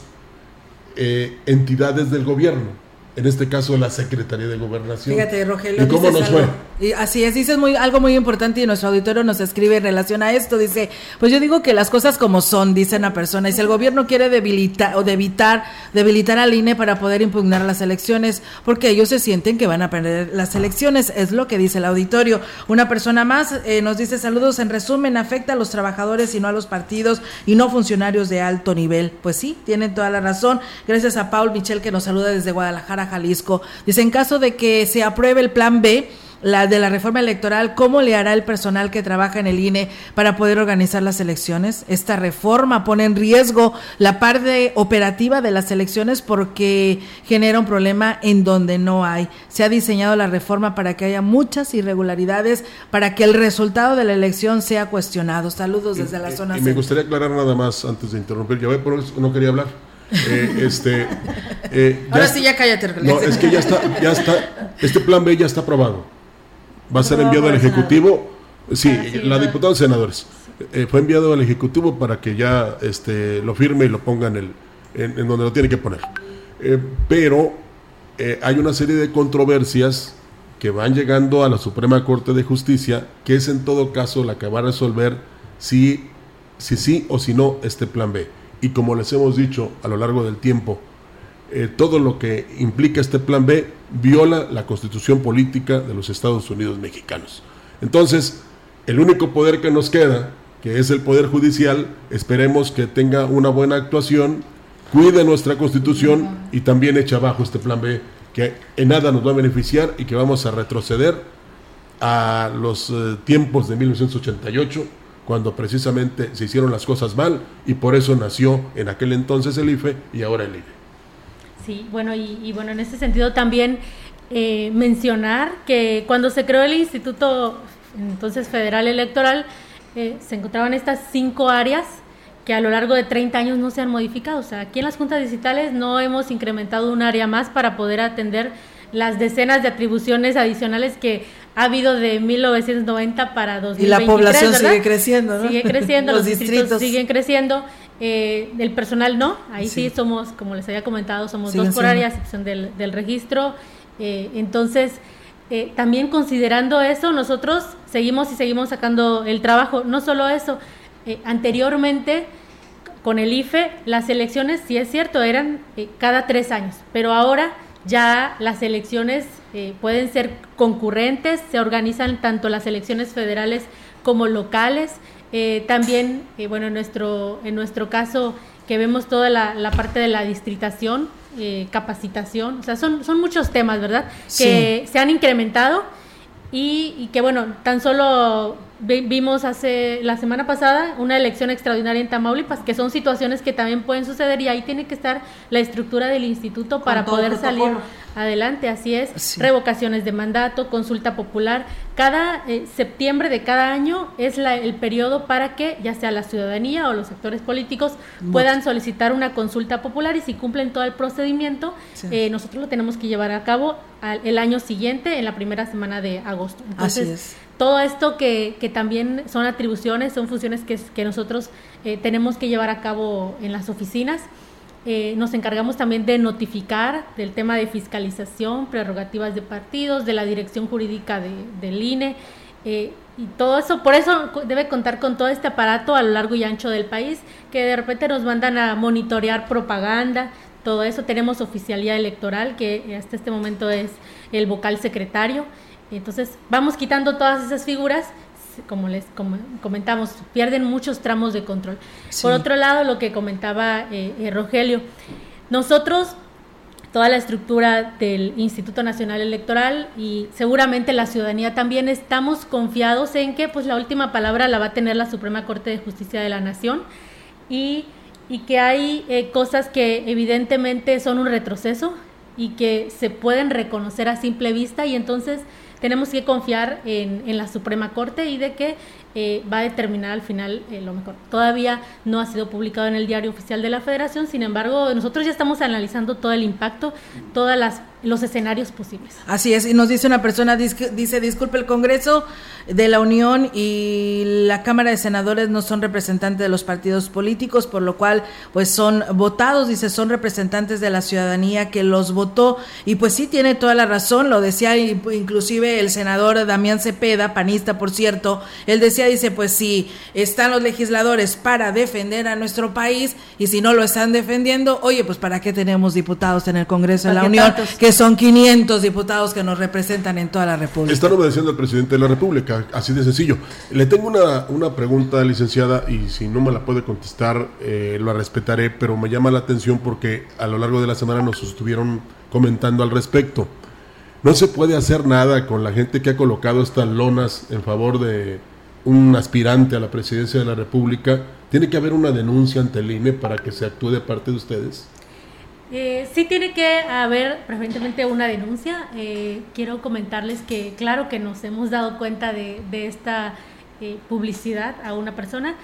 eh, entidades del gobierno en este caso la Secretaría de Gobernación. Fíjate, Rogelio. ¿Y cómo nos fue? Y así es, dices muy, algo muy importante y nuestro auditorio nos escribe en relación a esto. Dice, pues yo digo que las cosas como son, dice una persona, y si el gobierno quiere debilitar o evitar, debilitar al INE para poder impugnar las elecciones, porque ellos se sienten que van a perder las elecciones, es lo que dice el auditorio. Una persona más eh, nos dice, saludos, en resumen, afecta a los trabajadores y no a los partidos y no funcionarios de alto nivel. Pues sí, tienen toda la razón. Gracias a Paul Michel que nos saluda desde Guadalajara, Jalisco. Dice, en caso de que se apruebe el plan B, la de la reforma electoral, ¿cómo le hará el personal que trabaja en el INE para poder organizar las elecciones? Esta reforma pone en riesgo la parte operativa de las elecciones porque genera un problema en donde no hay. Se ha diseñado la reforma para que haya muchas irregularidades, para que el resultado de la elección sea cuestionado. Saludos desde la zona. Y me gustaría aclarar nada más antes de interrumpir. Ya ve, por eso no quería hablar. Eh, este, eh, Ahora sí, ya cállate. No, es que ya está, ya está, este plan B ya está aprobado. Va a ser enviado al Ejecutivo. Sí, la diputada de senadores. Eh, fue enviado al Ejecutivo para que ya este, lo firme y lo ponga en, el, en, donde lo tiene que poner. pero hay una serie de controversias que van llegando a la Suprema Corte de Justicia, que es en todo caso la que va a resolver si, si sí o si no este plan B y como les hemos dicho a lo largo del tiempo, eh, todo lo que implica este plan B viola la constitución política de los Estados Unidos mexicanos. Entonces, el único poder que nos queda, que es el poder judicial, esperemos que tenga una buena actuación, cuide nuestra constitución y también eche abajo este plan B, que en nada nos va a beneficiar y que vamos a retroceder a los eh, tiempos de 1988 cuando precisamente se hicieron las cosas mal y por eso nació en aquel entonces el IFE y ahora el INE. Sí, bueno, y, bueno, en ese sentido también eh, mencionar que cuando se creó el Instituto entonces Federal Electoral, eh, se encontraban estas cinco áreas que a lo largo de 30 años no se han modificado. O sea, aquí en las juntas digitales no hemos incrementado un área más para poder atender las decenas de atribuciones adicionales que ha habido de 1990 para 2023. Y la población sigue creciendo, ¿no? Sigue creciendo, (laughs) los, distritos, siguen creciendo. Eh, el personal no, ahí sí. somos, como les había comentado, somos dos por área, excepción del, del registro. Eh, entonces, eh, también considerando eso, nosotros seguimos y seguimos sacando el trabajo. No solo eso, anteriormente con el IFE, las elecciones, sí es cierto, eran cada tres años, pero ahora ya las elecciones eh, pueden ser concurrentes, se organizan tanto las elecciones federales como locales. Eh, también, eh, bueno, en nuestro, en nuestro caso, que vemos toda la, parte de la distritación, eh, capacitación, o sea, son, son muchos temas, ¿verdad? Que se han incrementado y, y, que, bueno, tan solo vimos hace la semana pasada una elección extraordinaria en Tamaulipas, que son situaciones que también pueden suceder y ahí tiene que estar la estructura del instituto para poder salir adelante, así es, revocaciones de mandato, consulta popular, cada eh, septiembre de cada año es la, el periodo para que ya sea la ciudadanía o los actores políticos puedan solicitar una consulta popular y si cumplen todo el procedimiento, eh, nosotros lo tenemos que llevar a cabo el año siguiente, en la primera semana de agosto. Entonces, todo esto que, que, también son atribuciones, son funciones que, que nosotros eh, tenemos que llevar a cabo en las oficinas. Eh, nos encargamos también de notificar del tema de fiscalización, prerrogativas de partidos, de la dirección jurídica de, del INE. Eh, y todo eso, por eso debe contar con todo este aparato a lo largo y ancho del país, que de repente nos mandan a monitorear propaganda, todo eso. Tenemos oficialía electoral, que hasta este momento es el vocal secretario. Entonces vamos quitando todas esas figuras, como les comentamos, pierden muchos tramos de control. Por otro lado, lo que comentaba eh, eh, Rogelio, nosotros, toda la estructura del Instituto Nacional Electoral y seguramente la ciudadanía también estamos confiados en que pues la última palabra la va a tener la Suprema Corte de Justicia de la Nación y, y que hay eh, cosas que evidentemente son un retroceso y que se pueden reconocer a simple vista y entonces tenemos que confiar en, en la Suprema Corte y de que eh, va a determinar al final eh, lo mejor. Todavía no ha sido publicado en el diario oficial de la Federación, sin embargo, nosotros ya estamos analizando todo el impacto, todas las los escenarios posibles. Así es, y nos dice una persona, dice, disculpe, el Congreso de la Unión y la Cámara de Senadores no son representantes de los partidos políticos, por lo cual pues son votados, dice, son representantes de la ciudadanía que los votó, y pues sí tiene toda la razón, lo decía inclusive el senador Damián Cepeda, panista por cierto, él decía, dice, pues si están los legisladores para defender a nuestro país, y si no lo están defendiendo, oye, pues para qué tenemos diputados en el Congreso de la Unión, son 500 diputados que nos representan en toda la República. Están obedeciendo al presidente de la República, así de sencillo. Le tengo una, una pregunta, licenciada, y si no me la puede contestar, eh, lo respetaré, pero me llama la atención porque a lo largo de la semana nos estuvieron comentando al respecto. No se puede hacer nada con la gente que ha colocado estas lonas en favor de un aspirante a la presidencia de la República. ¿Tiene que haber una denuncia ante el INE para que se actúe de parte de ustedes? Eh, sí tiene que haber preferentemente una denuncia. Eh, quiero comentarles que claro que nos hemos dado cuenta de, esta eh, publicidad a una persona.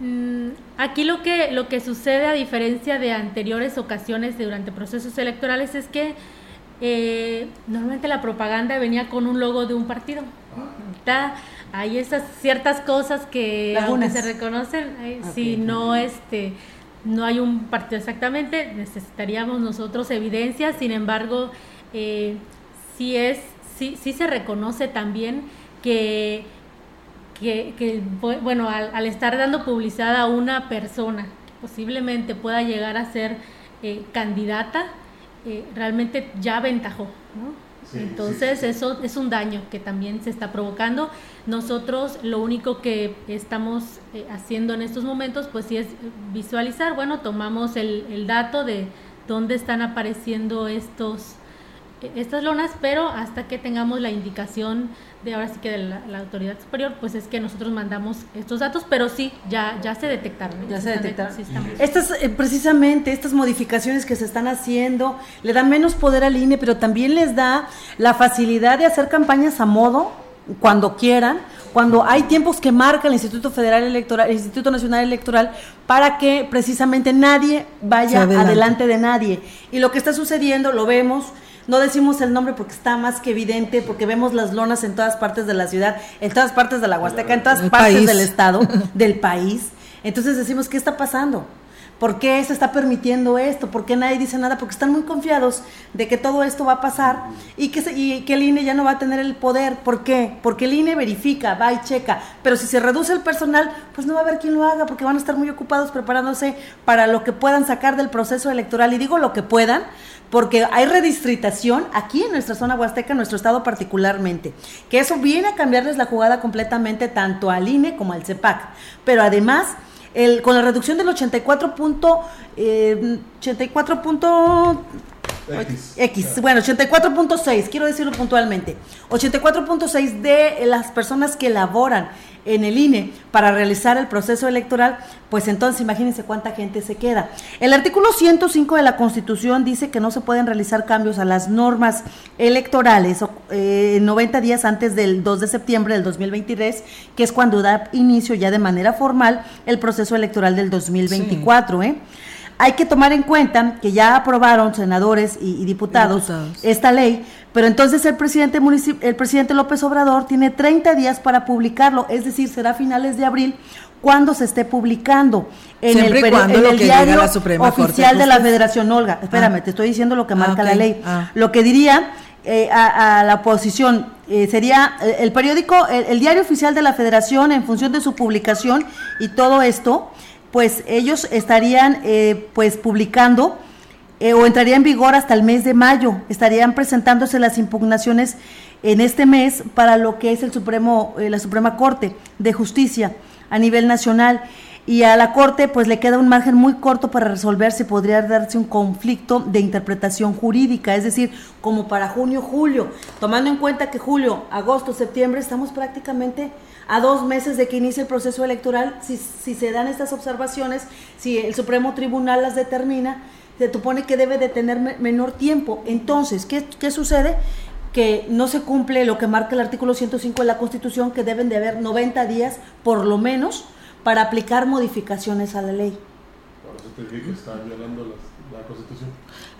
Mm, aquí lo que, lo que sucede a diferencia de anteriores ocasiones durante procesos electorales es que eh, normalmente la propaganda venía con un logo de un partido. hay esas ciertas cosas que aunque se reconocen, si no este no hay un partido exactamente, necesitaríamos nosotros evidencias, sin embargo, eh, sí, es, sí, sí se reconoce también que, que, bueno, al, estar dando publicidad a una persona que posiblemente pueda llegar a ser eh, candidata, eh, realmente ya aventajó, ¿no? Entonces eso es un daño que también se está provocando. Nosotros lo único que estamos eh, haciendo en estos momentos pues sí es visualizar, bueno, tomamos el, el dato de dónde están apareciendo estos estas lonas, pero hasta que tengamos la indicación de ahora sí que de la, autoridad superior, pues es que nosotros mandamos estos datos, pero sí, ya, ya se detectaron. Ya se detectaron. estas, eh, precisamente, estas modificaciones que se están haciendo, le dan menos poder al INE, pero también les da la facilidad de hacer campañas a modo, cuando quieran, cuando hay tiempos que marca el Instituto Federal Electoral, el Instituto Nacional Electoral, para que precisamente nadie vaya adelante de nadie. Y lo que está sucediendo, lo vemos, no decimos el nombre porque está más que evidente, porque vemos las lonas en todas partes de la ciudad, en todas partes de la Huasteca, en todas partes del estado, (laughs) del país. Entonces decimos, ¿qué está pasando? ¿Por qué se está permitiendo esto? ¿Por qué nadie dice nada? Porque están muy confiados de que todo esto va a pasar y que, y que el INE ya no va a tener el poder. ¿Por qué? Porque el INE verifica, va y checa. Pero si se reduce el personal, pues no va a haber quien lo haga porque van a estar muy ocupados preparándose para lo que puedan sacar del proceso electoral. Y digo lo que puedan porque hay redistritación aquí en nuestra zona huasteca, en nuestro estado particularmente, que eso viene a cambiarles la jugada completamente tanto al INE como al CEPAC. Pero además el, con la reducción del 84 punto, 84 X. bueno, 84.6, quiero decirlo puntualmente. 84.6 de las personas que laboran en el INE para realizar el proceso electoral, pues entonces imagínense cuánta gente se queda. El artículo 105 de la Constitución dice que no se pueden realizar cambios a las normas electorales eh, 90 días antes del 2 de septiembre del 2023, que es cuando da inicio ya de manera formal el proceso electoral del 2024. ¿eh? Hay que tomar en cuenta que ya aprobaron senadores y, diputados, esta ley, pero entonces el presidente, el presidente López Obrador tiene 30 días para publicarlo, es decir, será a finales de abril cuando se esté publicando en el, diario oficial de la Federación. Olga, espérame, ah. te estoy diciendo lo que marca ah, la ley. Ah. Lo que diría eh, a, la oposición eh, sería eh, el periódico, el, diario oficial de la Federación en función de su publicación y todo esto pues ellos estarían eh, pues publicando eh, o entraría en vigor hasta el mes de mayo. Estarían presentándose las impugnaciones en este mes para lo que es el Supremo, eh, la Suprema Corte de Justicia a nivel nacional. Y a la Corte pues le queda un margen muy corto para resolver si podría darse un conflicto de interpretación jurídica, es decir, como para junio, julio, tomando en cuenta que julio, agosto, septiembre estamos prácticamente a dos meses de que inicie el proceso electoral, si, si se dan estas observaciones, si el Supremo Tribunal las determina, se supone que debe de tener menor tiempo. Entonces, ¿qué, ¿qué sucede? que no se cumple lo que marca el artículo 105 de la Constitución, que deben de haber 90 días, por lo menos, para aplicar modificaciones a la ley. Te que violando la Constitución.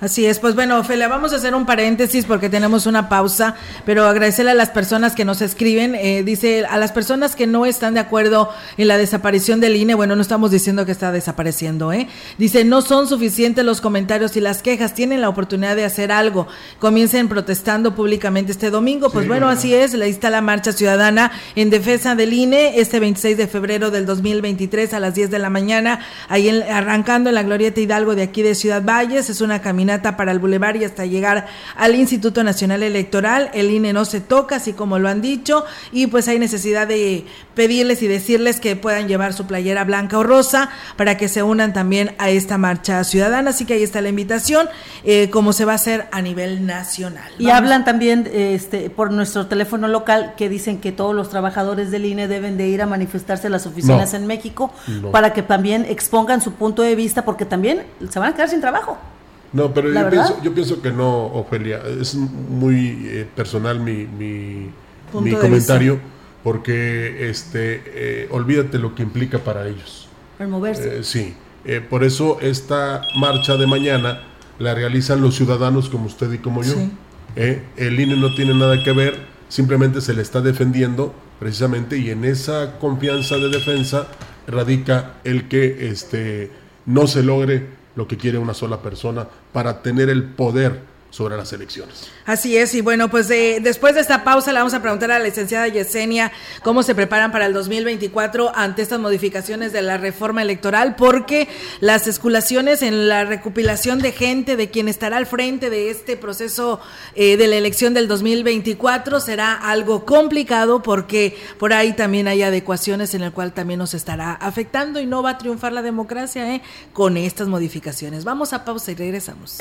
Así es, pues bueno, Ophelia, vamos a hacer un paréntesis porque tenemos una pausa, pero agradecerle a las personas que nos escriben. Eh, dice, a las personas que no están de acuerdo en la desaparición del INE, bueno, no estamos diciendo que está desapareciendo, ¿eh? Dice, no son suficientes los comentarios y las quejas, tienen la oportunidad de hacer algo. Comiencen protestando públicamente este domingo. Pues bueno, así es, ahí está la marcha ciudadana en defensa del INE este 26 de febrero del 2023 a las 10 de la mañana, ahí arrancando en la Glorieta Hidalgo de aquí de Ciudad Valles. Es una caminata para el Boulevard y hasta llegar al Instituto Nacional Electoral. El INE no se toca, así como lo han dicho, y pues hay necesidad de pedirles y decirles que puedan llevar su playera blanca o rosa para que se unan también a esta marcha ciudadana. Así que ahí está la invitación, eh, como se va a hacer a nivel nacional. Y hablan también este, por nuestro teléfono local que dicen que todos los trabajadores del INE deben de ir a manifestarse a las oficinas en México para que también expongan su punto de vista porque también se van a quedar sin trabajo. No, pero yo pienso, yo pienso, que no, Ofelia. Es muy eh, personal mi, mi, comentario, porque este, eh, olvídate lo que implica para ellos. Para moverse. Eh, sí, por eso esta marcha de mañana la realizan los ciudadanos como usted y como yo. el INE no tiene nada que ver, simplemente se le está defendiendo precisamente y en esa confianza de defensa radica el que este, no se logre lo que quiere una sola persona para tener el poder sobre las elecciones. Así es, y bueno, pues después de esta pausa le vamos a preguntar a la licenciada Yesenia cómo se preparan para el 2024 ante estas modificaciones de la reforma electoral, porque las esculaciones en la recopilación de gente de quien estará al frente de este proceso eh, de la elección del 2024 será algo complicado porque por ahí también hay adecuaciones en el cual también nos estará afectando y no va a triunfar la democracia ¿eh? con estas modificaciones. Vamos a pausa y regresamos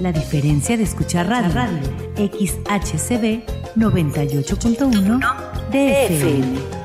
La diferencia de escuchar radio, radio. XHCB 98.1 DFM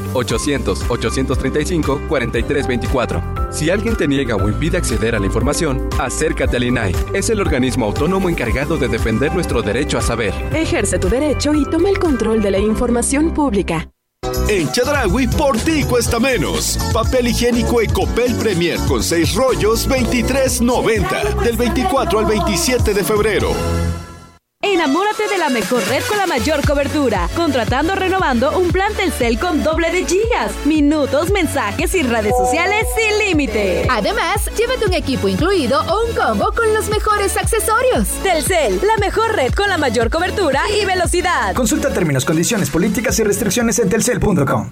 800-835-4324. Si alguien te niega o impide acceder a la información, acércate al INAI. Es el organismo autónomo encargado de defender nuestro derecho a saber. Ejerce tu derecho y toma el control de la información pública. En Chedragui, por ti cuesta menos. Papel higiénico Ecopel Premier con 6 rollos, 23.90. Del 24 al 27 de febrero. Enamórate de la mejor red con la mayor cobertura. Contratando o renovando un plan Telcel con doble de gigas, minutos, mensajes y redes sociales sin límite. Además, llévate un equipo incluido o un combo con los mejores accesorios. Telcel, la mejor red con la mayor cobertura y velocidad. Consulta términos, condiciones, políticas y restricciones en telcel.com.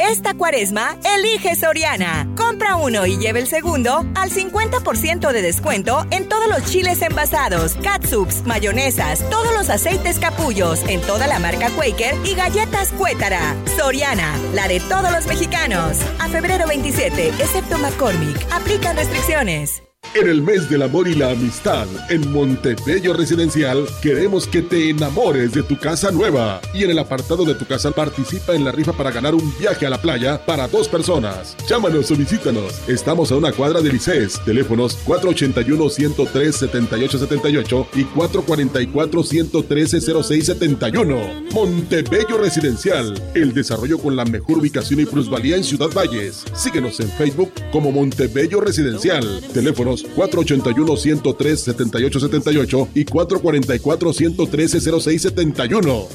Esta cuaresma, elige Soriana. Compra uno y lleve el segundo al 50% de descuento en todos los chiles envasados, catsups, mayonesas, todos los aceites capullos, en toda la marca Quaker y galletas Cuétara. Soriana, la de todos los mexicanos. A febrero 27, excepto McCormick. Aplican restricciones. En el mes del amor y la amistad, en Montebello Residencial, queremos que te enamores de tu casa nueva. Y en el apartado de tu casa participa en la rifa para ganar un viaje a la playa para dos personas. Llámanos o visítanos. Estamos a una cuadra de Licés. Teléfonos 481-103-7878 y 444-113-0671. Montebello Residencial, el desarrollo con la mejor ubicación y plusvalía en Ciudad Valles. Síguenos en Facebook como Montebello Residencial. Teléfonos 481-103-7878 y 444-113-0671.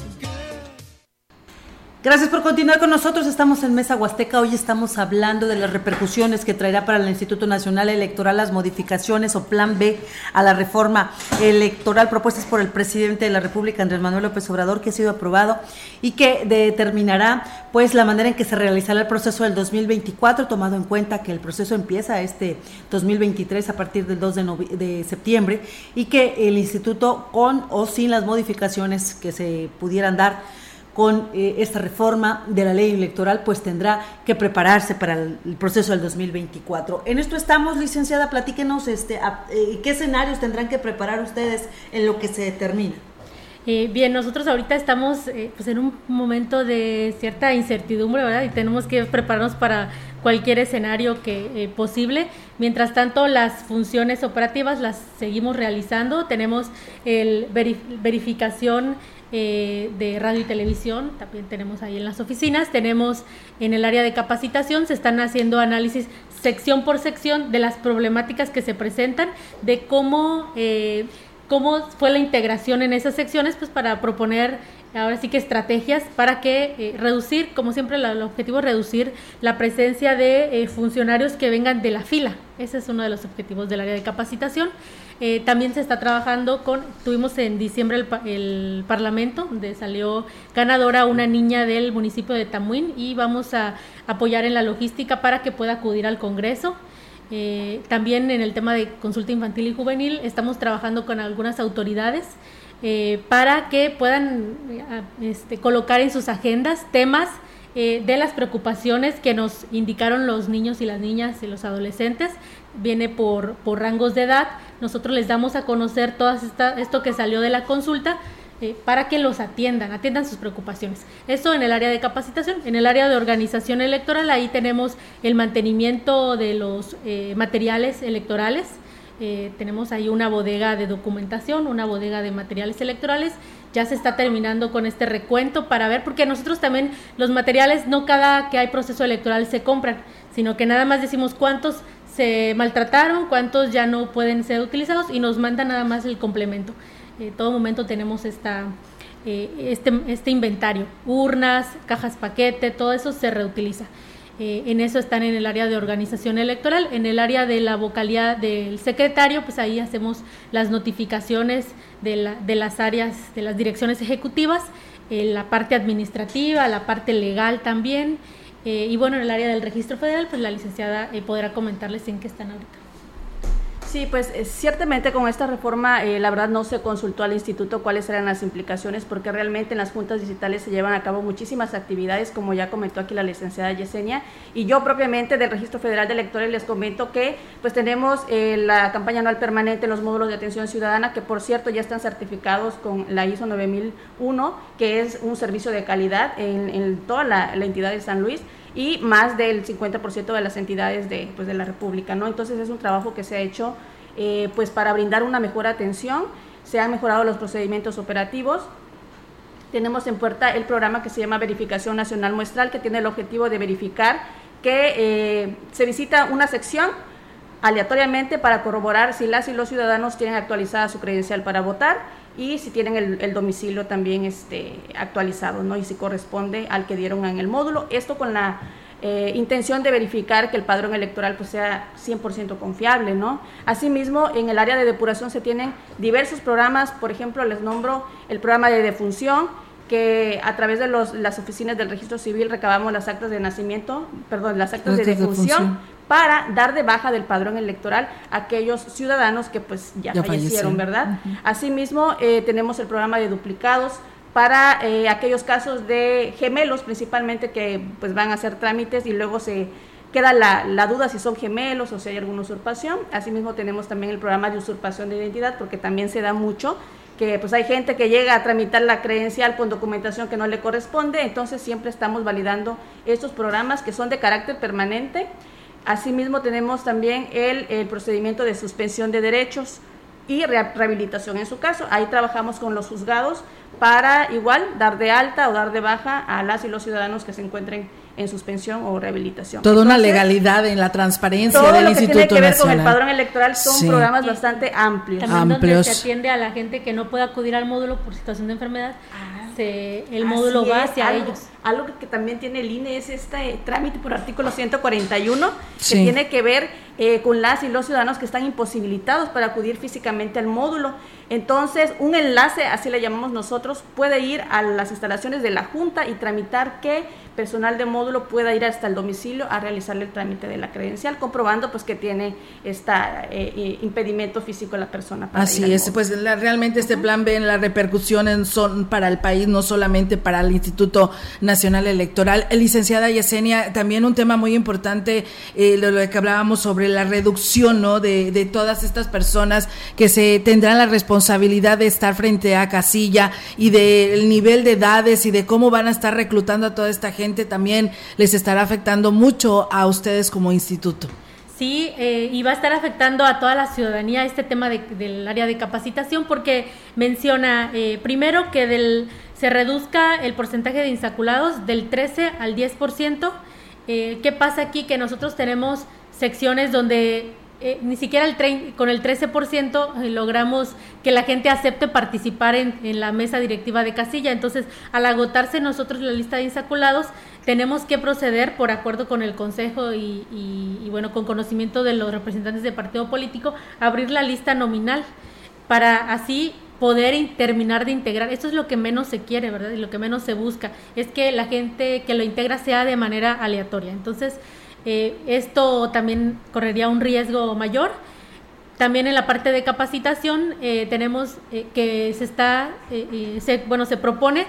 Gracias por continuar con nosotros. Estamos en Mesa Huasteca. Hoy estamos hablando de las repercusiones que traerá para el Instituto Nacional Electoral las modificaciones o plan B a la reforma electoral propuestas por el presidente de la República, Andrés Manuel López Obrador, que ha sido aprobado y que determinará pues la manera en que se realizará el proceso del 2024, tomado en cuenta que el proceso empieza este 2023 a partir del 2 de, de septiembre y que el instituto con o sin las modificaciones que se pudieran dar con eh, esta reforma de la ley electoral, pues tendrá que prepararse para el, proceso del 2024. En esto estamos, licenciada, platíquenos este, eh, qué escenarios tendrán que preparar ustedes en lo que se determina. Eh, bien, nosotros ahorita estamos pues en un momento de cierta incertidumbre, ¿verdad? Y tenemos que prepararnos para cualquier escenario que posible. Mientras tanto, las funciones operativas las seguimos realizando. Tenemos el verificación eh, de radio y televisión, también tenemos ahí en las oficinas, tenemos en el área de capacitación, se están haciendo análisis sección por sección de las problemáticas que se presentan, de cómo, eh, cómo fue la integración en esas secciones, pues para proponer ahora sí que estrategias para que eh, reducir, como siempre el objetivo es reducir la presencia de funcionarios que vengan de la fila. Ese es uno de los objetivos del área de capacitación. Eh, también se está trabajando con, tuvimos en diciembre el, Parlamento, donde salió ganadora una niña del municipio de Tamuín y vamos a apoyar en la logística para que pueda acudir al Congreso. Eh, también en el tema de consulta infantil y juvenil estamos trabajando con algunas autoridades eh, para que puedan este, colocar en sus agendas temas de las preocupaciones que nos indicaron los niños y las niñas y los adolescentes viene por, por rangos de edad. Nosotros les damos a conocer todo esto que salió de la consulta eh, para que los atiendan, atiendan sus preocupaciones. Eso en el área de capacitación. En el área de organización electoral, ahí tenemos el mantenimiento de los eh, materiales electorales. Eh, tenemos ahí una bodega de documentación, una bodega de materiales electorales. Ya se está terminando con este recuento para ver, porque nosotros también los materiales no cada que hay proceso electoral se compran, sino que nada más decimos cuántos se maltrataron, cuántos ya no pueden ser utilizados y nos mandan nada más el complemento. En todo momento tenemos esta, este, este inventario, urnas, cajas paquete, todo eso se reutiliza. En eso están en el área de organización electoral. En el área de la vocalía del secretario, pues ahí hacemos las notificaciones de, la, de las áreas, de las direcciones ejecutivas, la parte administrativa, la parte legal también. y bueno, en el área del registro federal, pues la licenciada podrá comentarles en qué están ahorita. Sí, pues eh, ciertamente con esta reforma, eh, la verdad no se consultó al instituto cuáles eran las implicaciones, porque realmente en las juntas digitales se llevan a cabo muchísimas actividades, como ya comentó aquí la licenciada Yesenia, y yo propiamente del Registro Federal de Electores les comento que pues tenemos eh, la campaña anual permanente en los módulos de atención ciudadana, que por cierto ya están certificados con la ISO 9001, que es un servicio de calidad en, toda la entidad de San Luis y más del 50% de las entidades de, pues, de la República, ¿no? Entonces es un trabajo que se ha hecho eh, pues para brindar una mejor atención, se han mejorado los procedimientos operativos, tenemos en puerta el programa que se llama Verificación Nacional Muestral, que tiene el objetivo de verificar que eh, se visita una sección aleatoriamente para corroborar si las y los ciudadanos tienen actualizada su credencial para votar y si tienen el, domicilio también este, actualizado, ¿no? Y si corresponde al que dieron en el módulo. Esto con la eh, intención de verificar que el padrón electoral pues, sea 100% confiable, ¿no? Asimismo, en el área de depuración se tienen diversos programas, por ejemplo, les nombro el programa de defunción, que a través de los, las oficinas del registro civil recabamos las actas de nacimiento, perdón, las actas de defunción, para dar de baja del padrón electoral a aquellos ciudadanos que pues ya, fallecieron, ¿verdad? Asimismo, eh, tenemos el programa de duplicados para eh, aquellos casos de gemelos principalmente que pues van a hacer trámites y luego se queda la, la, duda si son gemelos o si hay alguna usurpación. Asimismo tenemos también el programa de usurpación de identidad porque también se da mucho que pues hay gente que llega a tramitar la credencial con documentación que no le corresponde, entonces siempre estamos validando estos programas que son de carácter permanente Asimismo, tenemos también el, procedimiento de suspensión de derechos y rehabilitación en su caso. Ahí trabajamos con los juzgados para igual dar de alta o dar de baja a las y los ciudadanos que se encuentren en suspensión o rehabilitación. Toda una legalidad en la transparencia todo del lo que tiene que ver con el padrón electoral son programas bastante amplios. También donde se atiende a la gente que no puede acudir al módulo por situación de enfermedad, ah, el módulo va hacia ellos. Algo que también tiene el INE es este trámite por artículo 141 que tiene que ver eh, con las y los ciudadanos que están imposibilitados para acudir físicamente al módulo. Entonces, un enlace, así le llamamos nosotros, puede ir a las instalaciones de la Junta y tramitar que personal de módulo pueda ir hasta el domicilio a realizarle el trámite de la credencial, comprobando pues que tiene este impedimento físico la persona. Así es, pues realmente este plan B, las repercusiones son para el país, no solamente para el Instituto Nacional Electoral. Licenciada Yesenia, también un tema muy importante, eh, lo, que hablábamos sobre la reducción ¿no? de, de todas estas personas que se tendrán la responsabilidad de estar frente a casilla y del nivel de edades y de cómo van a estar reclutando a toda esta gente también les estará afectando mucho a ustedes como instituto. Sí, eh, y va a estar afectando a toda la ciudadanía este tema del área de capacitación porque menciona eh, primero que del, se reduzca el porcentaje de insaculados del 13 al 10%. Eh, ¿Qué pasa aquí? Que nosotros tenemos secciones donde eh, ni siquiera el con el 13% eh, logramos que la gente acepte participar en, la mesa directiva de casilla. Entonces, al agotarse nosotros la lista de insaculados, tenemos que proceder por acuerdo con el Consejo y, y, bueno, con conocimiento de los representantes del partido político, abrir la lista nominal para así poder terminar de integrar. Esto es lo que menos se quiere, ¿verdad? Y lo que menos se busca, es que la gente que lo integra sea de manera aleatoria. Entonces, eh, esto también correría un riesgo mayor. También en la parte de capacitación eh, tenemos eh, que se está, se, bueno, se propone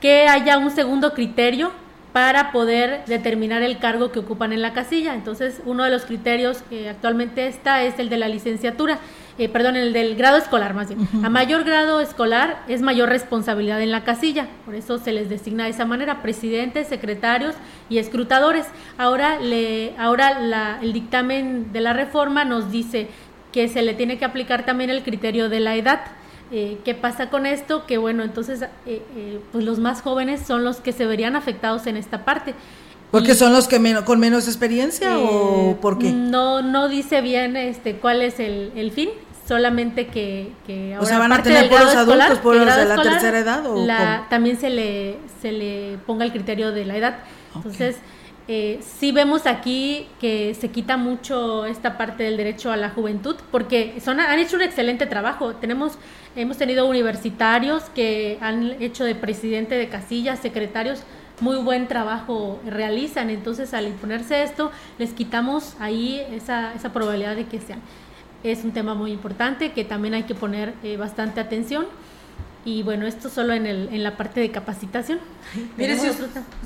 que haya un segundo criterio para poder determinar el cargo que ocupan en la casilla. Entonces, uno de los criterios que actualmente está es el de la licenciatura. Eh, perdón, el del grado escolar más bien. A mayor grado escolar es mayor responsabilidad en la casilla, por eso se les designa de esa manera, presidentes, secretarios y escrutadores. Ahora, le, ahora el dictamen de la reforma nos dice que se le tiene que aplicar también el criterio de la edad. Eh, ¿Qué pasa con esto? Que bueno, entonces eh, pues los más jóvenes son los que se verían afectados en esta parte. ¿Porque son los que con menos experiencia o por qué? No, no dice bien este, cuál es el, el fin solamente que, que ahora o sea, van a tener puros adultos, puros de la tercera edad o también se le se le ponga el criterio de la edad. Entonces, eh, sí vemos aquí que se quita mucho esta parte del derecho a la juventud porque son, han hecho un excelente trabajo. Tenemos, hemos tenido universitarios que han hecho de presidente de casillas, secretarios, muy buen trabajo realizan. Entonces, al imponerse esto, les quitamos ahí esa, esa probabilidad de que sean. Es un tema muy importante que también hay que poner eh, bastante atención. Y bueno, esto solo en, el, en la parte de capacitación. (laughs) Mire, si,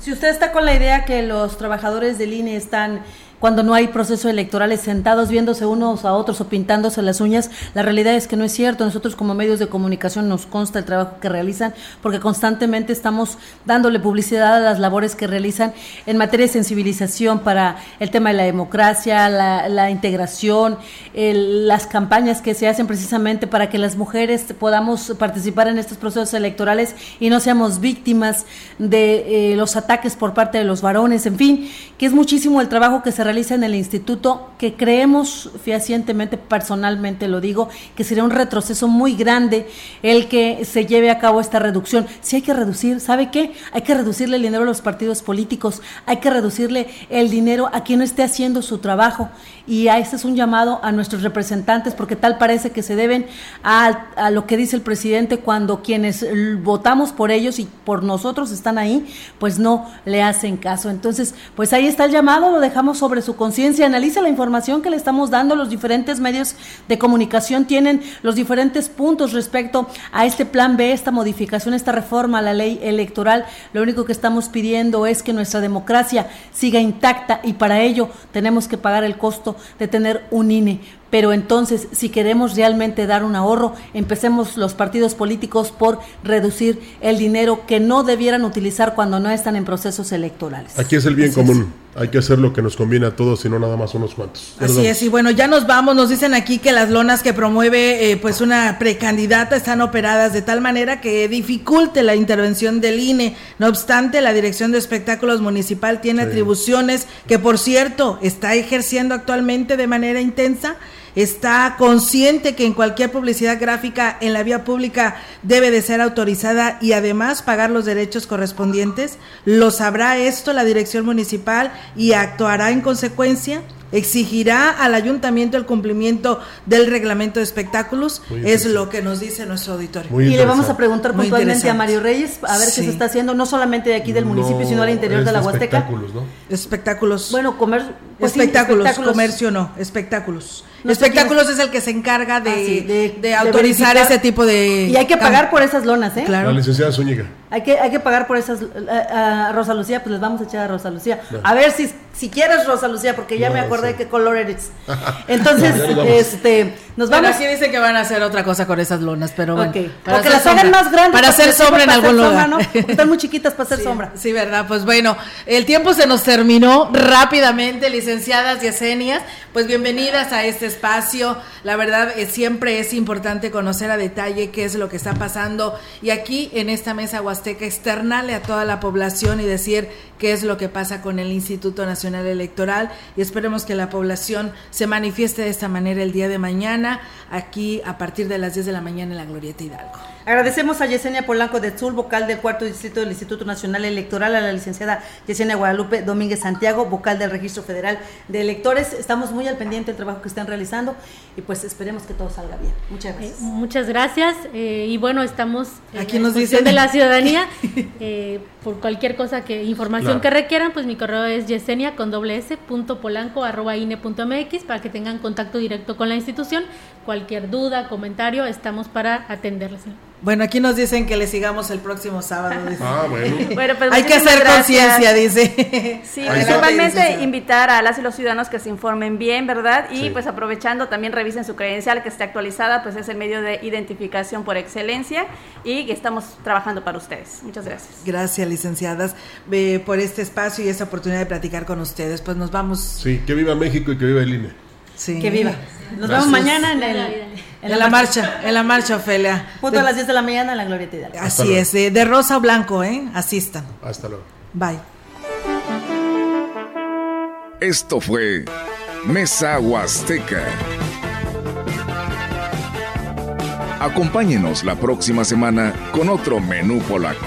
si, usted está con la idea que los trabajadores del INE están cuando no hay proceso electorales sentados viéndose unos a otros o pintándose las uñas, la realidad es que no es cierto. Nosotros como medios de comunicación nos consta el trabajo que realizan porque constantemente estamos dándole publicidad a las labores que realizan en materia de sensibilización para el tema de la democracia, la, integración, las campañas que se hacen precisamente para que las mujeres podamos participar en estos procesos electorales y no seamos víctimas de eh, los ataques por parte de los varones, en fin, que es muchísimo el trabajo que se realiza en el instituto, que creemos fehacientemente, personalmente lo digo, que sería un retroceso muy grande el que se lleve a cabo esta reducción. Si hay que reducir, ¿sabe qué? Hay que reducirle el dinero a los partidos políticos, hay que reducirle el dinero a quien no esté haciendo su trabajo. Y a ese es un llamado a nuestros representantes, porque tal parece que se deben a, a lo que dice el presidente cuando quienes votamos por ellos y por nosotros están ahí, pues no le hacen caso. Entonces, pues ahí está el llamado, lo dejamos sobre su conciencia, analice la información que le estamos dando, los diferentes medios de comunicación tienen los diferentes puntos respecto a este plan B, esta modificación, esta reforma a la ley electoral. Lo único que estamos pidiendo es que nuestra democracia siga intacta y para ello tenemos que pagar el costo de tener un INE pero entonces si queremos realmente dar un ahorro, empecemos los partidos políticos por reducir el dinero que no debieran utilizar cuando no están en procesos electorales. Aquí es el bien común. Hay que hacer lo que nos conviene a todos y no nada más unos cuantos. Así es, y bueno, ya nos vamos, nos dicen aquí que las lonas que promueve eh, pues una precandidata están operadas de tal manera que dificulte la intervención del INE. No obstante, la Dirección de Espectáculos Municipal tiene atribuciones que, por cierto, está ejerciendo actualmente de manera intensa está consciente que en cualquier publicidad gráfica en la vía pública debe de ser autorizada y además pagar los derechos correspondientes? ¿Lo sabrá esto la dirección municipal y actuará en consecuencia? Exigirá al ayuntamiento el cumplimiento del reglamento de espectáculos, es lo que nos dice nuestro auditorio. y le vamos a preguntar puntualmente a Mario Reyes a ver qué se está haciendo, no solamente de aquí del municipio, sino al interior de la Huasteca. Espectáculos, ¿no? Espectáculos. Bueno, comer, pues espectáculos, comercio no, espectáculos. espectáculos es el que se encarga de, ah, autorizar ese tipo de... Y hay que pagar por esas lonas, ¿eh? Claro. La licenciada Zúñiga. Hay que, hay que pagar por esas... A, Rosa Lucía, pues les vamos a echar a Rosa Lucía. A ver si, si quieres Rosa Lucía, porque ya me acordé de qué color eres. (laughs) Entonces, este... Nos vamos. Bueno, aquí dice que van a hacer otra cosa con esas lonas, pero bueno. Para que las hagan más grandes. Para hacer sombra en algún lugar. están muy chiquitas para hacer sombra. Sí, verdad. Pues bueno, el tiempo se nos terminó rápidamente, licenciadas y esenias. Pues bienvenidas a este espacio. La verdad, es, siempre es importante conocer a detalle qué es lo que está pasando. Y aquí, en esta mesa huasteca, externale a toda la población y decir qué es lo que pasa con el Instituto Nacional Electoral. Y esperemos que la población se manifieste de esta manera el día de mañana aquí a partir de las 10 de la mañana en la Glorieta Hidalgo. Agradecemos a Yesenia Polanco de Zul, vocal del cuarto distrito del Instituto Nacional Electoral, a la licenciada Yesenia Guadalupe Domínguez Santiago, vocal del Registro Federal de Electores. Estamos muy al pendiente del trabajo que están realizando y pues esperemos que todo salga bien. Muchas gracias. Eh, muchas gracias eh, y bueno, estamos aquí nos dicen de la ciudadanía (laughs) eh, por cualquier cosa que información que requieran, pues mi correo es yesenia con doble s punto polanco arroba ine punto mx para que tengan contacto directo con la institución. Cualquier duda, comentario, estamos para atenderles. Bueno, aquí nos dicen que le sigamos el próximo sábado. Ah, (laughs) bueno. Pues Hay que hacer conciencia, dice. Sí, principalmente invitar a las y los ciudadanos que se informen bien, ¿verdad? Y pues aprovechando también revisen su credencial que esté actualizada, pues es el medio de identificación por excelencia y que estamos trabajando para ustedes. Muchas gracias. Gracias, licenciadas, por este espacio y esta oportunidad de platicar con ustedes. Pues nos vamos. Sí, que viva México y que viva el INE. Sí. Que viva. Nos vemos mañana en el en, la, marcha, en la marcha, Ofelia. Punto a las 10 de la mañana en la Gloria Hidalgo. Así es, de, rosa o blanco, ¿eh? Asistan. Hasta luego. Bye. Esto fue Mesa Huasteca. Acompáñenos la próxima semana con otro menú polaco.